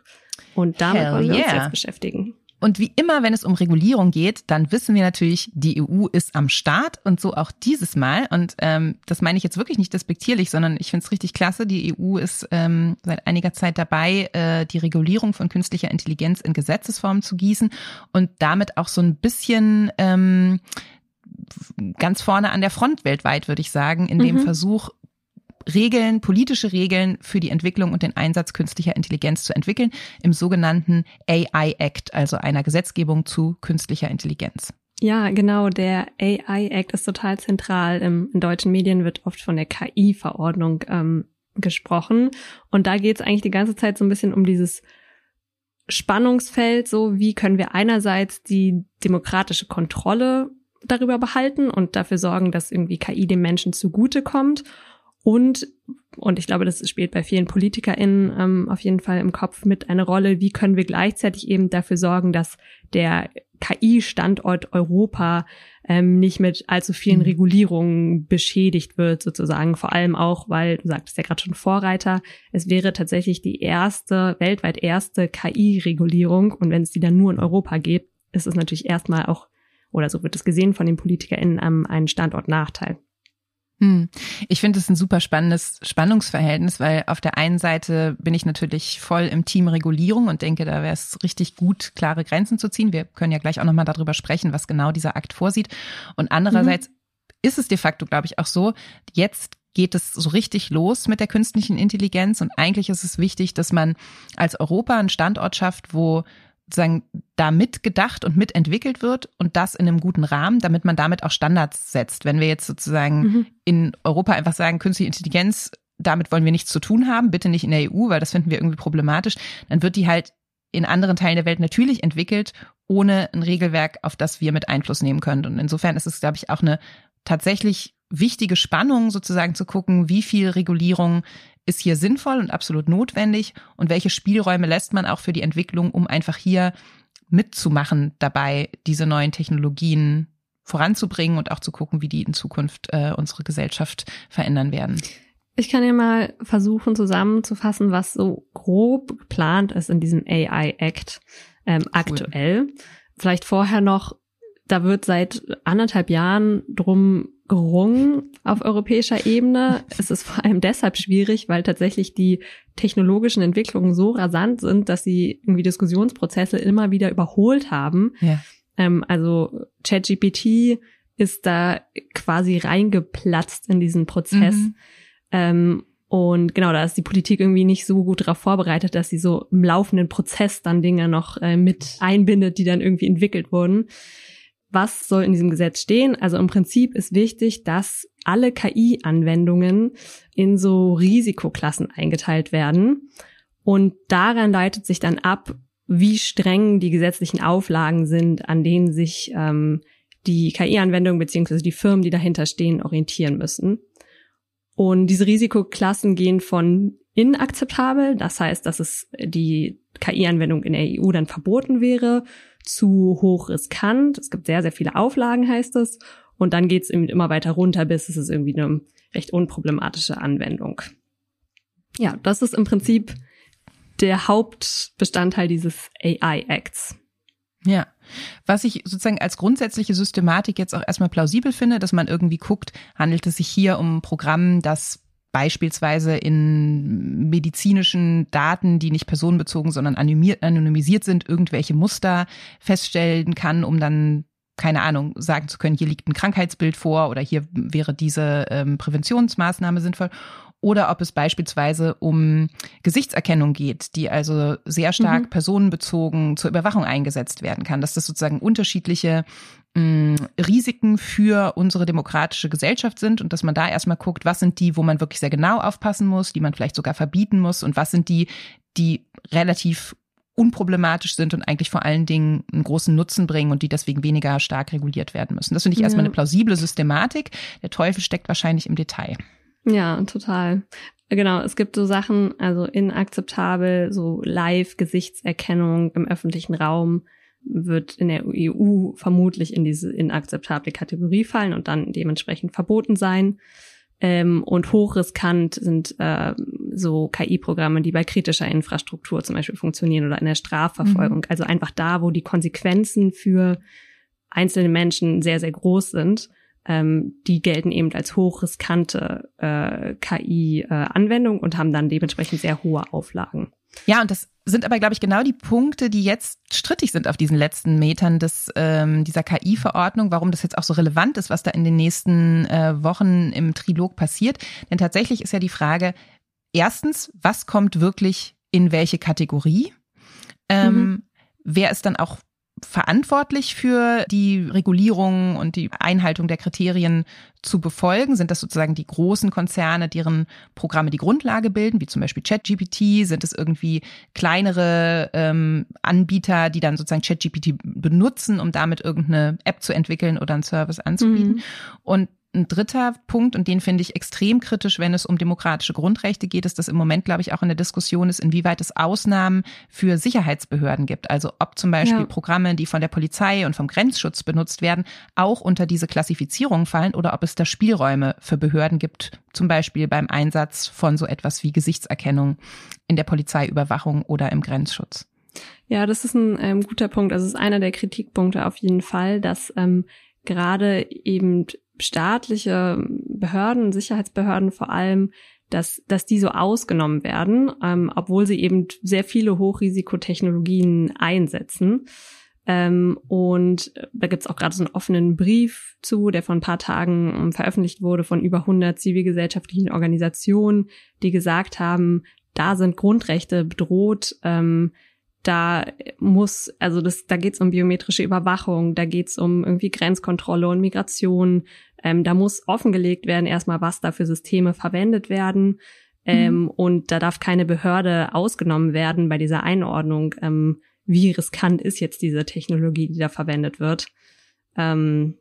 Und damit Hell wollen wir yeah. uns jetzt beschäftigen. Und wie immer, wenn es um Regulierung geht, dann wissen wir natürlich, die EU ist am Start und so auch dieses Mal. Und ähm, das meine ich jetzt wirklich nicht despektierlich, sondern ich finde es richtig klasse. Die EU ist ähm, seit einiger Zeit dabei, äh, die Regulierung von künstlicher Intelligenz in Gesetzesform zu gießen und damit auch so ein bisschen ähm, ganz vorne an der Front weltweit, würde ich sagen, in dem mhm. Versuch, Regeln, politische Regeln für die Entwicklung und den Einsatz künstlicher Intelligenz zu entwickeln im sogenannten AI Act, also einer Gesetzgebung zu künstlicher Intelligenz. Ja, genau. Der AI Act ist total zentral. Im, in deutschen Medien wird oft von der KI-Verordnung ähm, gesprochen. Und da geht es eigentlich die ganze Zeit so ein bisschen um dieses Spannungsfeld, so wie können wir einerseits die demokratische Kontrolle darüber behalten und dafür sorgen, dass irgendwie KI dem Menschen zugutekommt und, und ich glaube, das spielt bei vielen PolitikerInnen ähm, auf jeden Fall im Kopf mit eine Rolle, wie können wir gleichzeitig eben dafür sorgen, dass der KI-Standort Europa ähm, nicht mit allzu vielen mhm. Regulierungen beschädigt wird, sozusagen. Vor allem auch, weil, du sagtest ja gerade schon Vorreiter, es wäre tatsächlich die erste, weltweit erste KI-Regulierung. Und wenn es die dann nur in Europa gibt, ist es natürlich erstmal auch, oder so wird es gesehen von den PolitikerInnen, ähm, ein Standortnachteil. Hm. Ich finde es ein super spannendes Spannungsverhältnis, weil auf der einen Seite bin ich natürlich voll im Team Regulierung und denke, da wäre es richtig gut, klare Grenzen zu ziehen. Wir können ja gleich auch nochmal darüber sprechen, was genau dieser Akt vorsieht. Und andererseits mhm. ist es de facto, glaube ich, auch so, jetzt geht es so richtig los mit der künstlichen Intelligenz und eigentlich ist es wichtig, dass man als Europa einen Standort schafft, wo sozusagen da mitgedacht und mitentwickelt wird und das in einem guten Rahmen, damit man damit auch Standards setzt. Wenn wir jetzt sozusagen mhm. in Europa einfach sagen, künstliche Intelligenz, damit wollen wir nichts zu tun haben, bitte nicht in der EU, weil das finden wir irgendwie problematisch, dann wird die halt in anderen Teilen der Welt natürlich entwickelt, ohne ein Regelwerk, auf das wir mit Einfluss nehmen können. Und insofern ist es, glaube ich, auch eine tatsächlich wichtige Spannung, sozusagen zu gucken, wie viel Regulierung ist hier sinnvoll und absolut notwendig und welche Spielräume lässt man auch für die Entwicklung, um einfach hier mitzumachen dabei, diese neuen Technologien voranzubringen und auch zu gucken, wie die in Zukunft äh, unsere Gesellschaft verändern werden. Ich kann ja mal versuchen zusammenzufassen, was so grob geplant ist in diesem AI Act ähm, cool. aktuell. Vielleicht vorher noch, da wird seit anderthalb Jahren drum gerungen auf europäischer Ebene. Es ist vor allem deshalb schwierig, weil tatsächlich die technologischen Entwicklungen so rasant sind, dass sie irgendwie Diskussionsprozesse immer wieder überholt haben. Ja. Ähm, also ChatGPT ist da quasi reingeplatzt in diesen Prozess. Mhm. Ähm, und genau, da ist die Politik irgendwie nicht so gut darauf vorbereitet, dass sie so im laufenden Prozess dann Dinge noch äh, mit einbindet, die dann irgendwie entwickelt wurden was soll in diesem Gesetz stehen? Also im Prinzip ist wichtig, dass alle KI-Anwendungen in so Risikoklassen eingeteilt werden. Und daran leitet sich dann ab, wie streng die gesetzlichen Auflagen sind, an denen sich ähm, die KI-Anwendungen beziehungsweise die Firmen, die dahinter stehen, orientieren müssen. Und diese Risikoklassen gehen von inakzeptabel, das heißt, dass es die KI-Anwendung in der EU dann verboten wäre, zu hoch riskant. Es gibt sehr, sehr viele Auflagen, heißt es. Und dann geht es immer weiter runter, bis es ist irgendwie eine recht unproblematische Anwendung. Ja, das ist im Prinzip der Hauptbestandteil dieses AI-Acts. Ja, was ich sozusagen als grundsätzliche Systematik jetzt auch erstmal plausibel finde, dass man irgendwie guckt, handelt es sich hier um ein Programm, das beispielsweise in medizinischen Daten, die nicht personenbezogen, sondern anonymisiert sind, irgendwelche Muster feststellen kann, um dann keine Ahnung, sagen zu können, hier liegt ein Krankheitsbild vor oder hier wäre diese ähm, Präventionsmaßnahme sinnvoll. Oder ob es beispielsweise um Gesichtserkennung geht, die also sehr stark mhm. personenbezogen zur Überwachung eingesetzt werden kann. Dass das sozusagen unterschiedliche mh, Risiken für unsere demokratische Gesellschaft sind und dass man da erstmal guckt, was sind die, wo man wirklich sehr genau aufpassen muss, die man vielleicht sogar verbieten muss und was sind die, die relativ unproblematisch sind und eigentlich vor allen Dingen einen großen Nutzen bringen und die deswegen weniger stark reguliert werden müssen. Das finde ich ja. erstmal eine plausible Systematik. Der Teufel steckt wahrscheinlich im Detail. Ja, total. Genau, es gibt so Sachen, also inakzeptabel, so Live-Gesichtserkennung im öffentlichen Raum, wird in der EU vermutlich in diese inakzeptable Kategorie fallen und dann dementsprechend verboten sein. Ähm, und hochriskant sind äh, so KI-Programme, die bei kritischer Infrastruktur zum Beispiel funktionieren oder in der Strafverfolgung. Mhm. Also einfach da, wo die Konsequenzen für einzelne Menschen sehr, sehr groß sind. Ähm, die gelten eben als hochriskante äh, KI-Anwendung äh, und haben dann dementsprechend sehr hohe Auflagen. Ja, und das sind aber, glaube ich, genau die Punkte, die jetzt strittig sind auf diesen letzten Metern des, ähm, dieser KI-Verordnung, warum das jetzt auch so relevant ist, was da in den nächsten äh, Wochen im Trilog passiert. Denn tatsächlich ist ja die Frage, erstens, was kommt wirklich in welche Kategorie? Ähm, mhm. Wer ist dann auch verantwortlich für die Regulierung und die Einhaltung der Kriterien zu befolgen? Sind das sozusagen die großen Konzerne, deren Programme die Grundlage bilden, wie zum Beispiel ChatGPT? Sind es irgendwie kleinere ähm, Anbieter, die dann sozusagen ChatGPT benutzen, um damit irgendeine App zu entwickeln oder einen Service anzubieten? Mhm. Und ein dritter Punkt, und den finde ich extrem kritisch, wenn es um demokratische Grundrechte geht, ist, dass im Moment, glaube ich, auch in der Diskussion ist, inwieweit es Ausnahmen für Sicherheitsbehörden gibt. Also ob zum Beispiel ja. Programme, die von der Polizei und vom Grenzschutz benutzt werden, auch unter diese Klassifizierung fallen oder ob es da Spielräume für Behörden gibt, zum Beispiel beim Einsatz von so etwas wie Gesichtserkennung in der Polizeiüberwachung oder im Grenzschutz. Ja, das ist ein ähm, guter Punkt. Also es ist einer der Kritikpunkte auf jeden Fall, dass ähm, gerade eben staatliche Behörden, Sicherheitsbehörden vor allem, dass, dass die so ausgenommen werden, ähm, obwohl sie eben sehr viele Hochrisikotechnologien einsetzen. Ähm, und da gibt's auch gerade so einen offenen Brief zu, der vor ein paar Tagen ähm, veröffentlicht wurde von über 100 zivilgesellschaftlichen Organisationen, die gesagt haben, da sind Grundrechte bedroht, ähm, da muss, also das, da geht's um biometrische Überwachung, da geht's um irgendwie Grenzkontrolle und Migration. Ähm, da muss offengelegt werden, erstmal, was da für Systeme verwendet werden. Ähm, mhm. Und da darf keine Behörde ausgenommen werden bei dieser Einordnung. Ähm, wie riskant ist jetzt diese Technologie, die da verwendet wird. Ähm,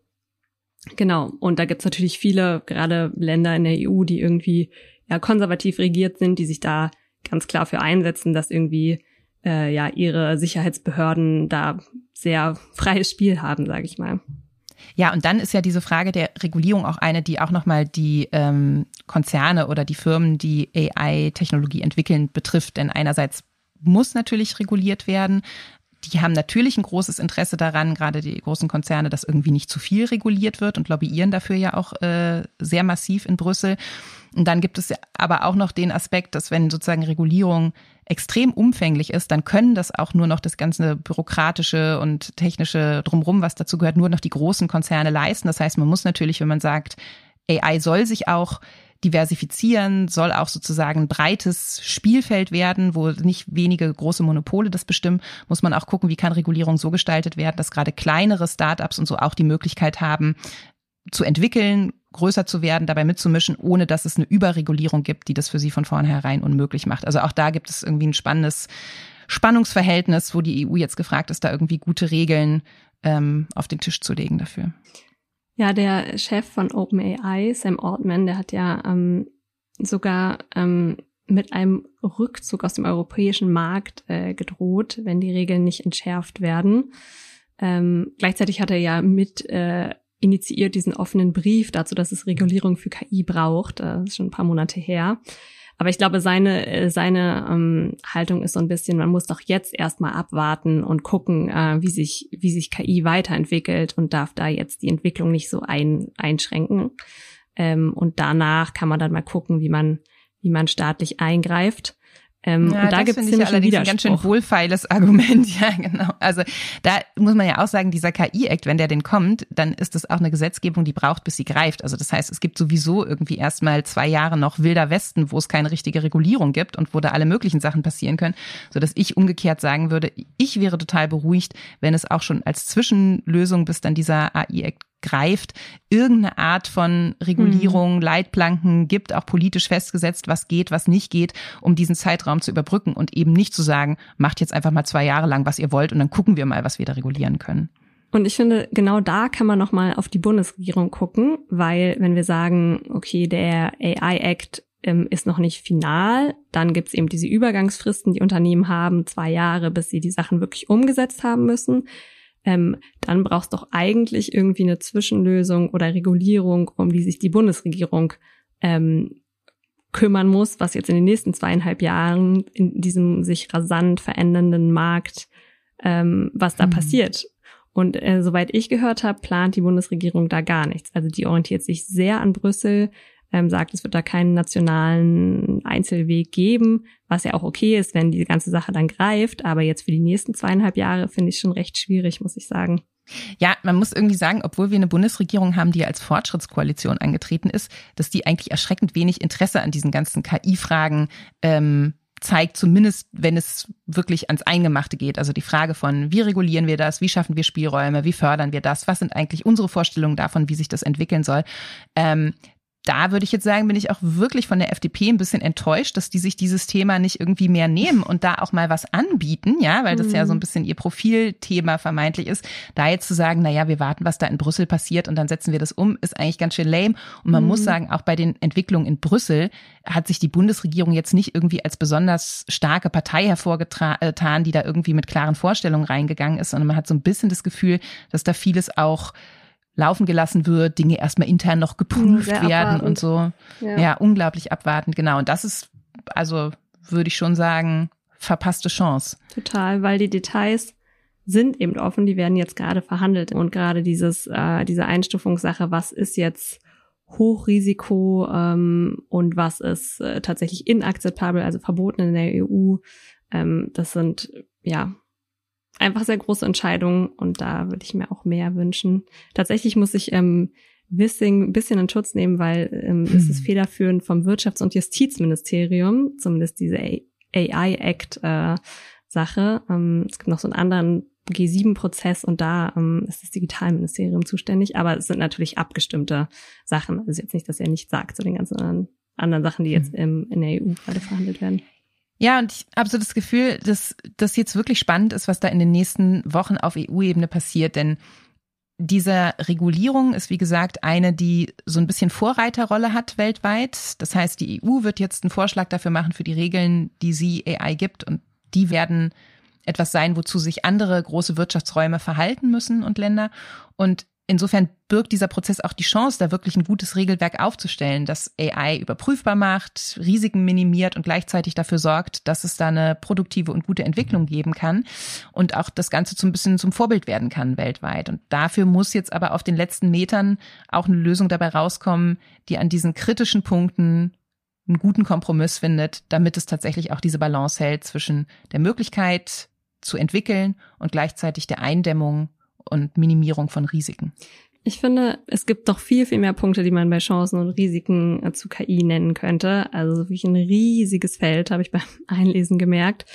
genau, und da gibt's natürlich viele, gerade Länder in der EU, die irgendwie ja konservativ regiert sind, die sich da ganz klar für einsetzen, dass irgendwie äh, ja ihre Sicherheitsbehörden da sehr freies Spiel haben, sage ich mal. Ja, und dann ist ja diese Frage der Regulierung auch eine, die auch nochmal die ähm, Konzerne oder die Firmen, die AI-Technologie entwickeln, betrifft. Denn einerseits muss natürlich reguliert werden. Die haben natürlich ein großes Interesse daran, gerade die großen Konzerne, dass irgendwie nicht zu viel reguliert wird und lobbyieren dafür ja auch äh, sehr massiv in Brüssel. Und dann gibt es aber auch noch den Aspekt, dass wenn sozusagen Regulierung extrem umfänglich ist, dann können das auch nur noch das ganze bürokratische und technische drumrum, was dazu gehört, nur noch die großen Konzerne leisten. Das heißt, man muss natürlich, wenn man sagt, AI soll sich auch diversifizieren, soll auch sozusagen ein breites Spielfeld werden, wo nicht wenige große Monopole das bestimmen, muss man auch gucken, wie kann Regulierung so gestaltet werden, dass gerade kleinere Startups und so auch die Möglichkeit haben, zu entwickeln, größer zu werden, dabei mitzumischen, ohne dass es eine Überregulierung gibt, die das für sie von vornherein unmöglich macht. Also auch da gibt es irgendwie ein spannendes Spannungsverhältnis, wo die EU jetzt gefragt ist, da irgendwie gute Regeln ähm, auf den Tisch zu legen dafür. Ja, der Chef von OpenAI, Sam Altman, der hat ja ähm, sogar ähm, mit einem Rückzug aus dem europäischen Markt äh, gedroht, wenn die Regeln nicht entschärft werden. Ähm, gleichzeitig hat er ja mit äh, initiiert diesen offenen Brief dazu, dass es Regulierung für KI braucht. Äh, das ist schon ein paar Monate her. Aber ich glaube, seine, äh, seine ähm, Haltung ist so ein bisschen, man muss doch jetzt erstmal abwarten und gucken, äh, wie, sich, wie sich KI weiterentwickelt und darf da jetzt die Entwicklung nicht so ein, einschränken. Ähm, und danach kann man dann mal gucken, wie man, wie man staatlich eingreift. Ähm, ja, und da gibt es ziemlich allerdings ein ganz schön wohlfeiles Argument. Ja, genau. Also da muss man ja auch sagen, dieser KI-Act, wenn der denn kommt, dann ist das auch eine Gesetzgebung, die braucht, bis sie greift. Also das heißt, es gibt sowieso irgendwie erstmal zwei Jahre noch wilder Westen, wo es keine richtige Regulierung gibt und wo da alle möglichen Sachen passieren können, so dass ich umgekehrt sagen würde, ich wäre total beruhigt, wenn es auch schon als Zwischenlösung, bis dann dieser AI-Act greift, irgendeine Art von Regulierung, mhm. Leitplanken gibt, auch politisch festgesetzt, was geht, was nicht geht, um diesen Zeitraum zu überbrücken und eben nicht zu sagen, macht jetzt einfach mal zwei Jahre lang, was ihr wollt und dann gucken wir mal, was wir da regulieren können. Und ich finde, genau da kann man nochmal auf die Bundesregierung gucken, weil wenn wir sagen, okay, der AI-Act ähm, ist noch nicht final, dann gibt's eben diese Übergangsfristen, die Unternehmen haben, zwei Jahre, bis sie die Sachen wirklich umgesetzt haben müssen ähm, dann brauchst doch eigentlich irgendwie eine Zwischenlösung oder Regulierung, um die sich die Bundesregierung ähm, kümmern muss, was jetzt in den nächsten zweieinhalb Jahren in diesem sich rasant verändernden Markt, ähm, was da mhm. passiert. Und äh, soweit ich gehört habe, plant die Bundesregierung da gar nichts. Also die orientiert sich sehr an Brüssel, ähm, sagt, es wird da keinen nationalen Einzelweg geben, was ja auch okay ist, wenn die ganze Sache dann greift. Aber jetzt für die nächsten zweieinhalb Jahre finde ich schon recht schwierig, muss ich sagen. Ja, man muss irgendwie sagen, obwohl wir eine Bundesregierung haben, die als Fortschrittskoalition angetreten ist, dass die eigentlich erschreckend wenig Interesse an diesen ganzen KI-Fragen ähm, zeigt, zumindest wenn es wirklich ans Eingemachte geht. Also die Frage von, wie regulieren wir das, wie schaffen wir Spielräume, wie fördern wir das, was sind eigentlich unsere Vorstellungen davon, wie sich das entwickeln soll. Ähm, da würde ich jetzt sagen, bin ich auch wirklich von der FDP ein bisschen enttäuscht, dass die sich dieses Thema nicht irgendwie mehr nehmen und da auch mal was anbieten, ja, weil das ja so ein mhm. bisschen ihr Profilthema vermeintlich ist. Da jetzt zu sagen, na ja, wir warten, was da in Brüssel passiert und dann setzen wir das um, ist eigentlich ganz schön lame. Und man mhm. muss sagen, auch bei den Entwicklungen in Brüssel hat sich die Bundesregierung jetzt nicht irgendwie als besonders starke Partei hervorgetan, die da irgendwie mit klaren Vorstellungen reingegangen ist, sondern man hat so ein bisschen das Gefühl, dass da vieles auch laufen gelassen wird, Dinge erstmal intern noch geprüft Sehr werden abwartend. und so. Ja. ja, unglaublich abwartend, genau. Und das ist, also würde ich schon sagen, verpasste Chance. Total, weil die Details sind eben offen, die werden jetzt gerade verhandelt und gerade dieses äh, diese Einstufungssache, was ist jetzt Hochrisiko ähm, und was ist äh, tatsächlich inakzeptabel, also verboten in der EU, ähm, das sind ja einfach sehr große Entscheidungen und da würde ich mir auch mehr wünschen. Tatsächlich muss ich ähm, Wissing ein bisschen in Schutz nehmen, weil ähm, hm. es ist federführend vom Wirtschafts- und Justizministerium, zumindest diese AI-Act äh, Sache. Ähm, es gibt noch so einen anderen G7-Prozess und da ähm, ist das Digitalministerium zuständig, aber es sind natürlich abgestimmte Sachen. Also jetzt nicht, dass er nicht sagt zu den ganzen anderen, anderen Sachen, die jetzt im, in der EU gerade verhandelt werden. Ja, und ich habe so das Gefühl, dass das jetzt wirklich spannend ist, was da in den nächsten Wochen auf EU-Ebene passiert, denn diese Regulierung ist, wie gesagt, eine, die so ein bisschen Vorreiterrolle hat weltweit. Das heißt, die EU wird jetzt einen Vorschlag dafür machen für die Regeln, die sie AI gibt und die werden etwas sein, wozu sich andere große Wirtschaftsräume verhalten müssen und Länder. Und insofern birgt dieser Prozess auch die Chance, da wirklich ein gutes Regelwerk aufzustellen, das AI überprüfbar macht, Risiken minimiert und gleichzeitig dafür sorgt, dass es da eine produktive und gute Entwicklung geben kann und auch das Ganze ein bisschen zum Vorbild werden kann weltweit. Und dafür muss jetzt aber auf den letzten Metern auch eine Lösung dabei rauskommen, die an diesen kritischen Punkten einen guten Kompromiss findet, damit es tatsächlich auch diese Balance hält zwischen der Möglichkeit zu entwickeln und gleichzeitig der Eindämmung und Minimierung von Risiken. Ich finde, es gibt doch viel, viel mehr Punkte, die man bei Chancen und Risiken äh, zu KI nennen könnte. Also wirklich ein riesiges Feld, habe ich beim Einlesen gemerkt.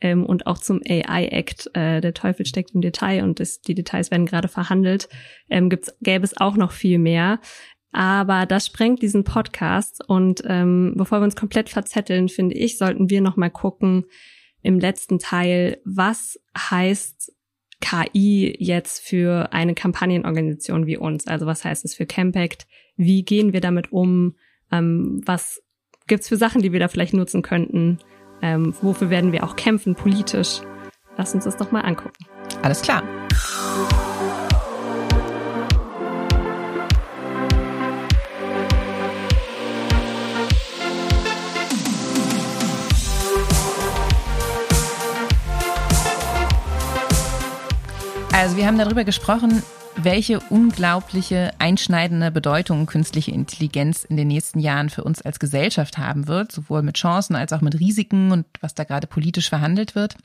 Ähm, und auch zum AI-Act, äh, der Teufel steckt im Detail und die Details werden gerade verhandelt, ähm, gibt's, gäbe es auch noch viel mehr. Aber das sprengt diesen Podcast und ähm, bevor wir uns komplett verzetteln, finde ich, sollten wir noch mal gucken im letzten Teil, was heißt KI jetzt für eine Kampagnenorganisation wie uns? Also was heißt es für Campact? Wie gehen wir damit um? Ähm, was gibt's für Sachen, die wir da vielleicht nutzen könnten? Ähm, wofür werden wir auch kämpfen politisch? Lass uns das doch mal angucken. Alles klar. Also wir haben darüber gesprochen, welche unglaubliche einschneidende Bedeutung künstliche Intelligenz in den nächsten Jahren für uns als Gesellschaft haben wird, sowohl mit Chancen als auch mit Risiken und was da gerade politisch verhandelt wird.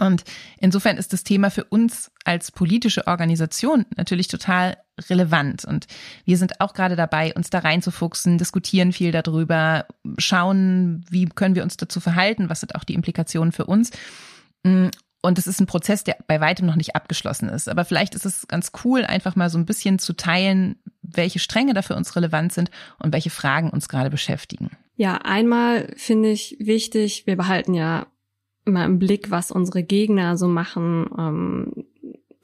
Und insofern ist das Thema für uns als politische Organisation natürlich total relevant. Und wir sind auch gerade dabei, uns da reinzufuchsen, diskutieren viel darüber, schauen, wie können wir uns dazu verhalten, was sind auch die Implikationen für uns. Und es ist ein Prozess, der bei weitem noch nicht abgeschlossen ist. Aber vielleicht ist es ganz cool, einfach mal so ein bisschen zu teilen, welche Stränge da für uns relevant sind und welche Fragen uns gerade beschäftigen. Ja, einmal finde ich wichtig, wir behalten ja immer im Blick, was unsere Gegner so machen. Ähm,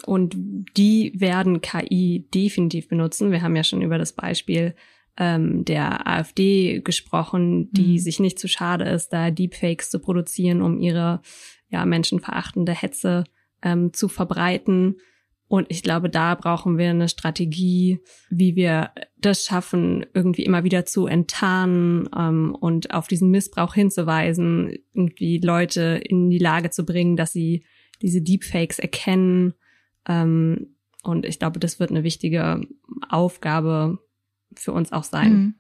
und die werden KI definitiv benutzen. Wir haben ja schon über das Beispiel ähm, der AfD gesprochen, die mhm. sich nicht zu schade ist, da Deepfakes zu produzieren, um ihre ja, menschenverachtende Hetze ähm, zu verbreiten. Und ich glaube, da brauchen wir eine Strategie, wie wir das schaffen, irgendwie immer wieder zu enttarnen ähm, und auf diesen Missbrauch hinzuweisen, irgendwie Leute in die Lage zu bringen, dass sie diese Deepfakes erkennen. Ähm, und ich glaube, das wird eine wichtige Aufgabe für uns auch sein. Mhm.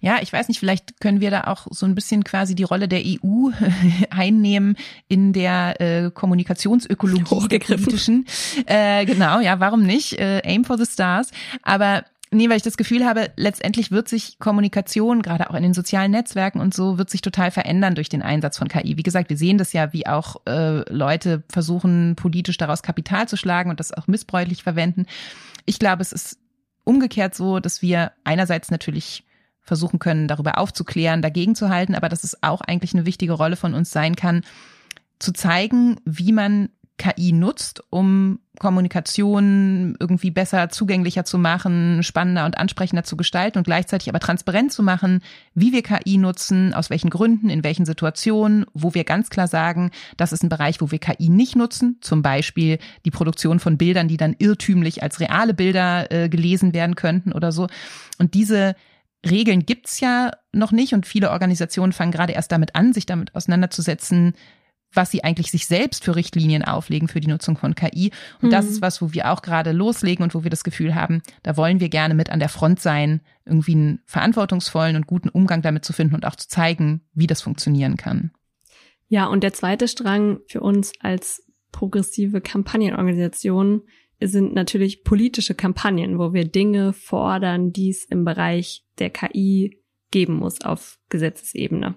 Ja, ich weiß nicht, vielleicht können wir da auch so ein bisschen quasi die Rolle der EU einnehmen in der äh, Kommunikationsökologie politischen. Äh, genau, ja, warum nicht? Äh, aim for the stars. Aber Nee, weil ich das Gefühl habe, letztendlich wird sich Kommunikation, gerade auch in den sozialen Netzwerken und so, wird sich total verändern durch den Einsatz von KI. Wie gesagt, wir sehen das ja, wie auch äh, Leute versuchen, politisch daraus Kapital zu schlagen und das auch missbräuchlich verwenden. Ich glaube, es ist umgekehrt so, dass wir einerseits natürlich versuchen können, darüber aufzuklären, dagegen zu halten, aber dass es auch eigentlich eine wichtige Rolle von uns sein kann, zu zeigen, wie man KI nutzt, um Kommunikation irgendwie besser zugänglicher zu machen, spannender und ansprechender zu gestalten und gleichzeitig aber transparent zu machen, wie wir KI nutzen, aus welchen Gründen, in welchen Situationen, wo wir ganz klar sagen, das ist ein Bereich, wo wir KI nicht nutzen, zum Beispiel die Produktion von Bildern, die dann irrtümlich als reale Bilder äh, gelesen werden könnten oder so. Und diese Regeln gibt's ja noch nicht und viele Organisationen fangen gerade erst damit an, sich damit auseinanderzusetzen, was sie eigentlich sich selbst für Richtlinien auflegen für die Nutzung von KI. Und mhm. das ist was, wo wir auch gerade loslegen und wo wir das Gefühl haben, da wollen wir gerne mit an der Front sein, irgendwie einen verantwortungsvollen und guten Umgang damit zu finden und auch zu zeigen, wie das funktionieren kann. Ja, und der zweite Strang für uns als progressive Kampagnenorganisation sind natürlich politische Kampagnen, wo wir Dinge fordern, die es im Bereich der KI geben muss auf Gesetzesebene.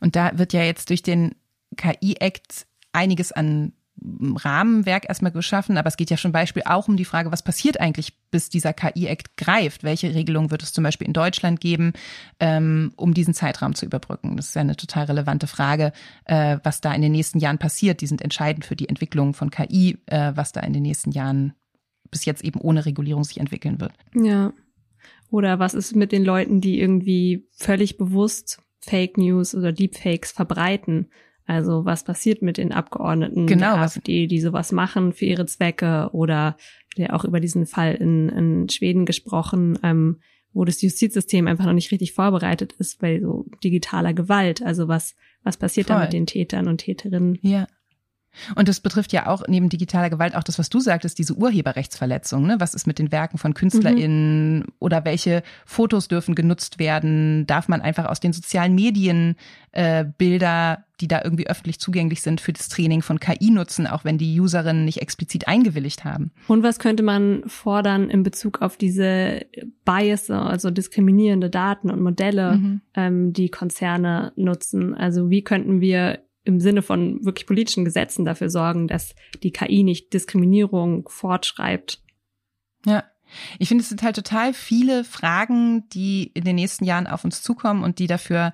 Und da wird ja jetzt durch den KI-Act einiges an Rahmenwerk erstmal geschaffen, aber es geht ja schon Beispiel auch um die Frage, was passiert eigentlich, bis dieser KI-Act greift? Welche Regelungen wird es zum Beispiel in Deutschland geben, ähm, um diesen Zeitraum zu überbrücken? Das ist ja eine total relevante Frage, äh, was da in den nächsten Jahren passiert. Die sind entscheidend für die Entwicklung von KI, äh, was da in den nächsten Jahren bis jetzt eben ohne Regulierung sich entwickeln wird. Ja. Oder was ist mit den Leuten, die irgendwie völlig bewusst Fake News oder Deepfakes verbreiten? Also was passiert mit den Abgeordneten genau, der AfD, die sowas machen für ihre Zwecke oder der auch über diesen Fall in, in Schweden gesprochen, ähm, wo das Justizsystem einfach noch nicht richtig vorbereitet ist bei so digitaler Gewalt. Also was, was passiert Voll. da mit den Tätern und Täterinnen? Ja. Und das betrifft ja auch neben digitaler Gewalt auch das, was du sagtest, diese Urheberrechtsverletzung. Ne? Was ist mit den Werken von KünstlerInnen mhm. oder welche Fotos dürfen genutzt werden? Darf man einfach aus den sozialen Medien äh, Bilder, die da irgendwie öffentlich zugänglich sind, für das Training von KI nutzen, auch wenn die Userinnen nicht explizit eingewilligt haben? Und was könnte man fordern in Bezug auf diese Bias, also diskriminierende Daten und Modelle, mhm. ähm, die Konzerne nutzen? Also wie könnten wir im Sinne von wirklich politischen Gesetzen dafür sorgen, dass die KI nicht Diskriminierung fortschreibt. Ja. Ich finde, es sind halt total viele Fragen, die in den nächsten Jahren auf uns zukommen und die dafür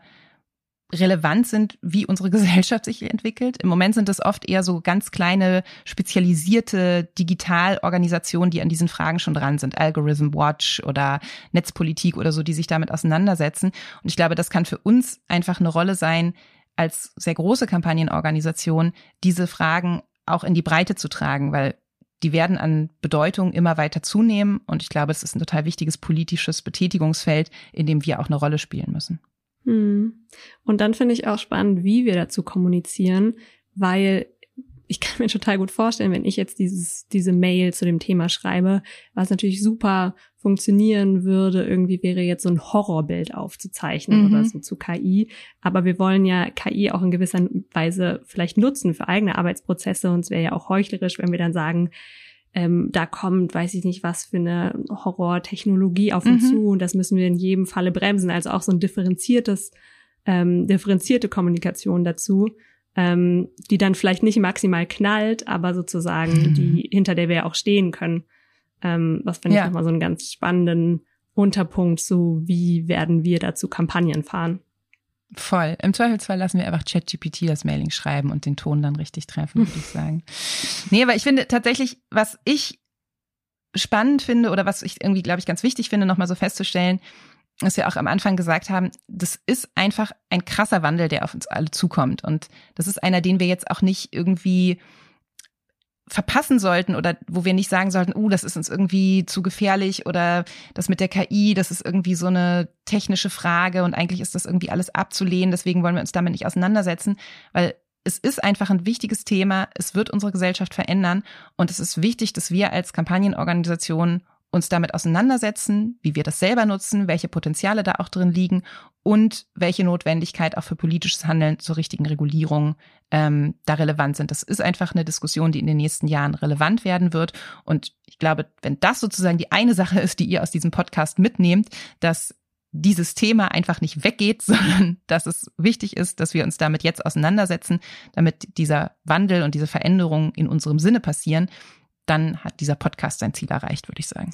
relevant sind, wie unsere Gesellschaft sich entwickelt. Im Moment sind es oft eher so ganz kleine, spezialisierte Digitalorganisationen, die an diesen Fragen schon dran sind. Algorithm Watch oder Netzpolitik oder so, die sich damit auseinandersetzen. Und ich glaube, das kann für uns einfach eine Rolle sein, als sehr große Kampagnenorganisation diese Fragen auch in die Breite zu tragen, weil die werden an Bedeutung immer weiter zunehmen. Und ich glaube, es ist ein total wichtiges politisches Betätigungsfeld, in dem wir auch eine Rolle spielen müssen. Hm. Und dann finde ich auch spannend, wie wir dazu kommunizieren, weil ich kann mir total gut vorstellen, wenn ich jetzt dieses, diese Mail zu dem Thema schreibe, was natürlich super funktionieren würde, irgendwie wäre jetzt so ein Horrorbild aufzuzeichnen mhm. oder so zu KI. Aber wir wollen ja KI auch in gewisser Weise vielleicht nutzen für eigene Arbeitsprozesse und es wäre ja auch heuchlerisch, wenn wir dann sagen, ähm, da kommt, weiß ich nicht, was für eine Horrortechnologie auf uns mhm. zu und das müssen wir in jedem Falle bremsen. Also auch so ein differenziertes, ähm, differenzierte Kommunikation dazu ähm, die dann vielleicht nicht maximal knallt, aber sozusagen mhm. die, hinter der wir auch stehen können. Ähm, was finde ja. ich nochmal so einen ganz spannenden Unterpunkt, so wie werden wir dazu Kampagnen fahren. Voll. Im Zweifelsfall lassen wir einfach ChatGPT das Mailing schreiben und den Ton dann richtig treffen, würde ich sagen. Nee, aber ich finde tatsächlich, was ich spannend finde oder was ich irgendwie, glaube ich, ganz wichtig finde, nochmal so festzustellen, was wir auch am Anfang gesagt haben, das ist einfach ein krasser Wandel, der auf uns alle zukommt. Und das ist einer, den wir jetzt auch nicht irgendwie verpassen sollten oder wo wir nicht sagen sollten, uh, das ist uns irgendwie zu gefährlich oder das mit der KI, das ist irgendwie so eine technische Frage und eigentlich ist das irgendwie alles abzulehnen, deswegen wollen wir uns damit nicht auseinandersetzen, weil es ist einfach ein wichtiges Thema, es wird unsere Gesellschaft verändern und es ist wichtig, dass wir als Kampagnenorganisation uns damit auseinandersetzen, wie wir das selber nutzen, welche Potenziale da auch drin liegen und welche Notwendigkeit auch für politisches Handeln zur richtigen Regulierung ähm, da relevant sind. Das ist einfach eine Diskussion, die in den nächsten Jahren relevant werden wird. Und ich glaube, wenn das sozusagen die eine Sache ist, die ihr aus diesem Podcast mitnehmt, dass dieses Thema einfach nicht weggeht, sondern dass es wichtig ist, dass wir uns damit jetzt auseinandersetzen, damit dieser Wandel und diese Veränderungen in unserem Sinne passieren, dann hat dieser Podcast sein Ziel erreicht, würde ich sagen.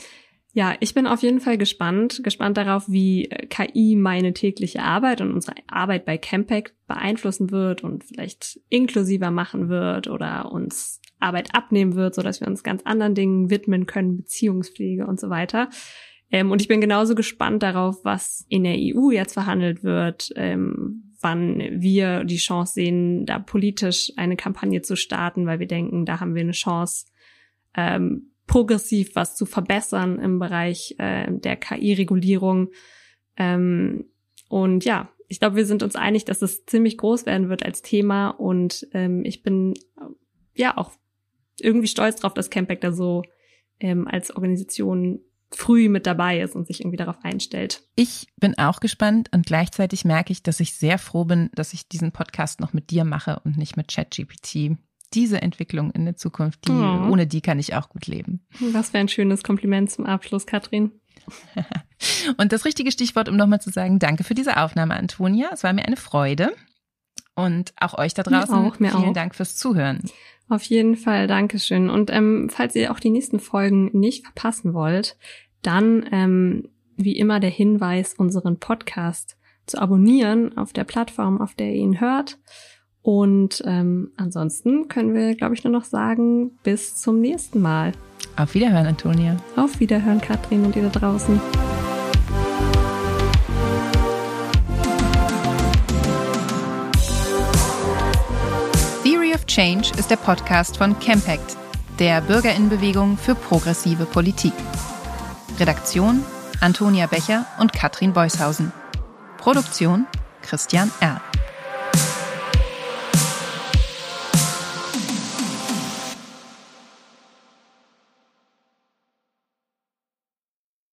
Ja, ich bin auf jeden Fall gespannt, gespannt darauf, wie KI meine tägliche Arbeit und unsere Arbeit bei Campact beeinflussen wird und vielleicht inklusiver machen wird oder uns Arbeit abnehmen wird, so dass wir uns ganz anderen Dingen widmen können, Beziehungspflege und so weiter. Ähm, und ich bin genauso gespannt darauf, was in der EU jetzt verhandelt wird, ähm, wann wir die Chance sehen, da politisch eine Kampagne zu starten, weil wir denken, da haben wir eine Chance, ähm, progressiv was zu verbessern im Bereich äh, der KI-Regulierung. Ähm, und ja, ich glaube, wir sind uns einig, dass es ziemlich groß werden wird als Thema und ähm, ich bin äh, ja auch irgendwie stolz drauf, dass Campact da so ähm, als Organisation früh mit dabei ist und sich irgendwie darauf einstellt. Ich bin auch gespannt und gleichzeitig merke ich, dass ich sehr froh bin, dass ich diesen Podcast noch mit dir mache und nicht mit ChatGPT. Diese Entwicklung in der Zukunft, die, oh. ohne die kann ich auch gut leben. Was für ein schönes Kompliment zum Abschluss, Katrin. und das richtige Stichwort, um nochmal zu sagen, danke für diese Aufnahme, Antonia. Es war mir eine Freude. Und auch euch da draußen, mir auch, mir vielen auch. Dank fürs Zuhören. Auf jeden Fall, Dankeschön. Und ähm, falls ihr auch die nächsten Folgen nicht verpassen wollt, dann ähm, wie immer der Hinweis, unseren Podcast zu abonnieren auf der Plattform, auf der ihr ihn hört. Und ähm, ansonsten können wir, glaube ich, nur noch sagen, bis zum nächsten Mal. Auf Wiederhören, Antonia. Auf Wiederhören, Katrin und ihr da draußen. Theory of Change ist der Podcast von Campact, der Bürgerinnenbewegung für progressive Politik. Redaktion Antonia Becher und Katrin Beushausen. Produktion Christian R.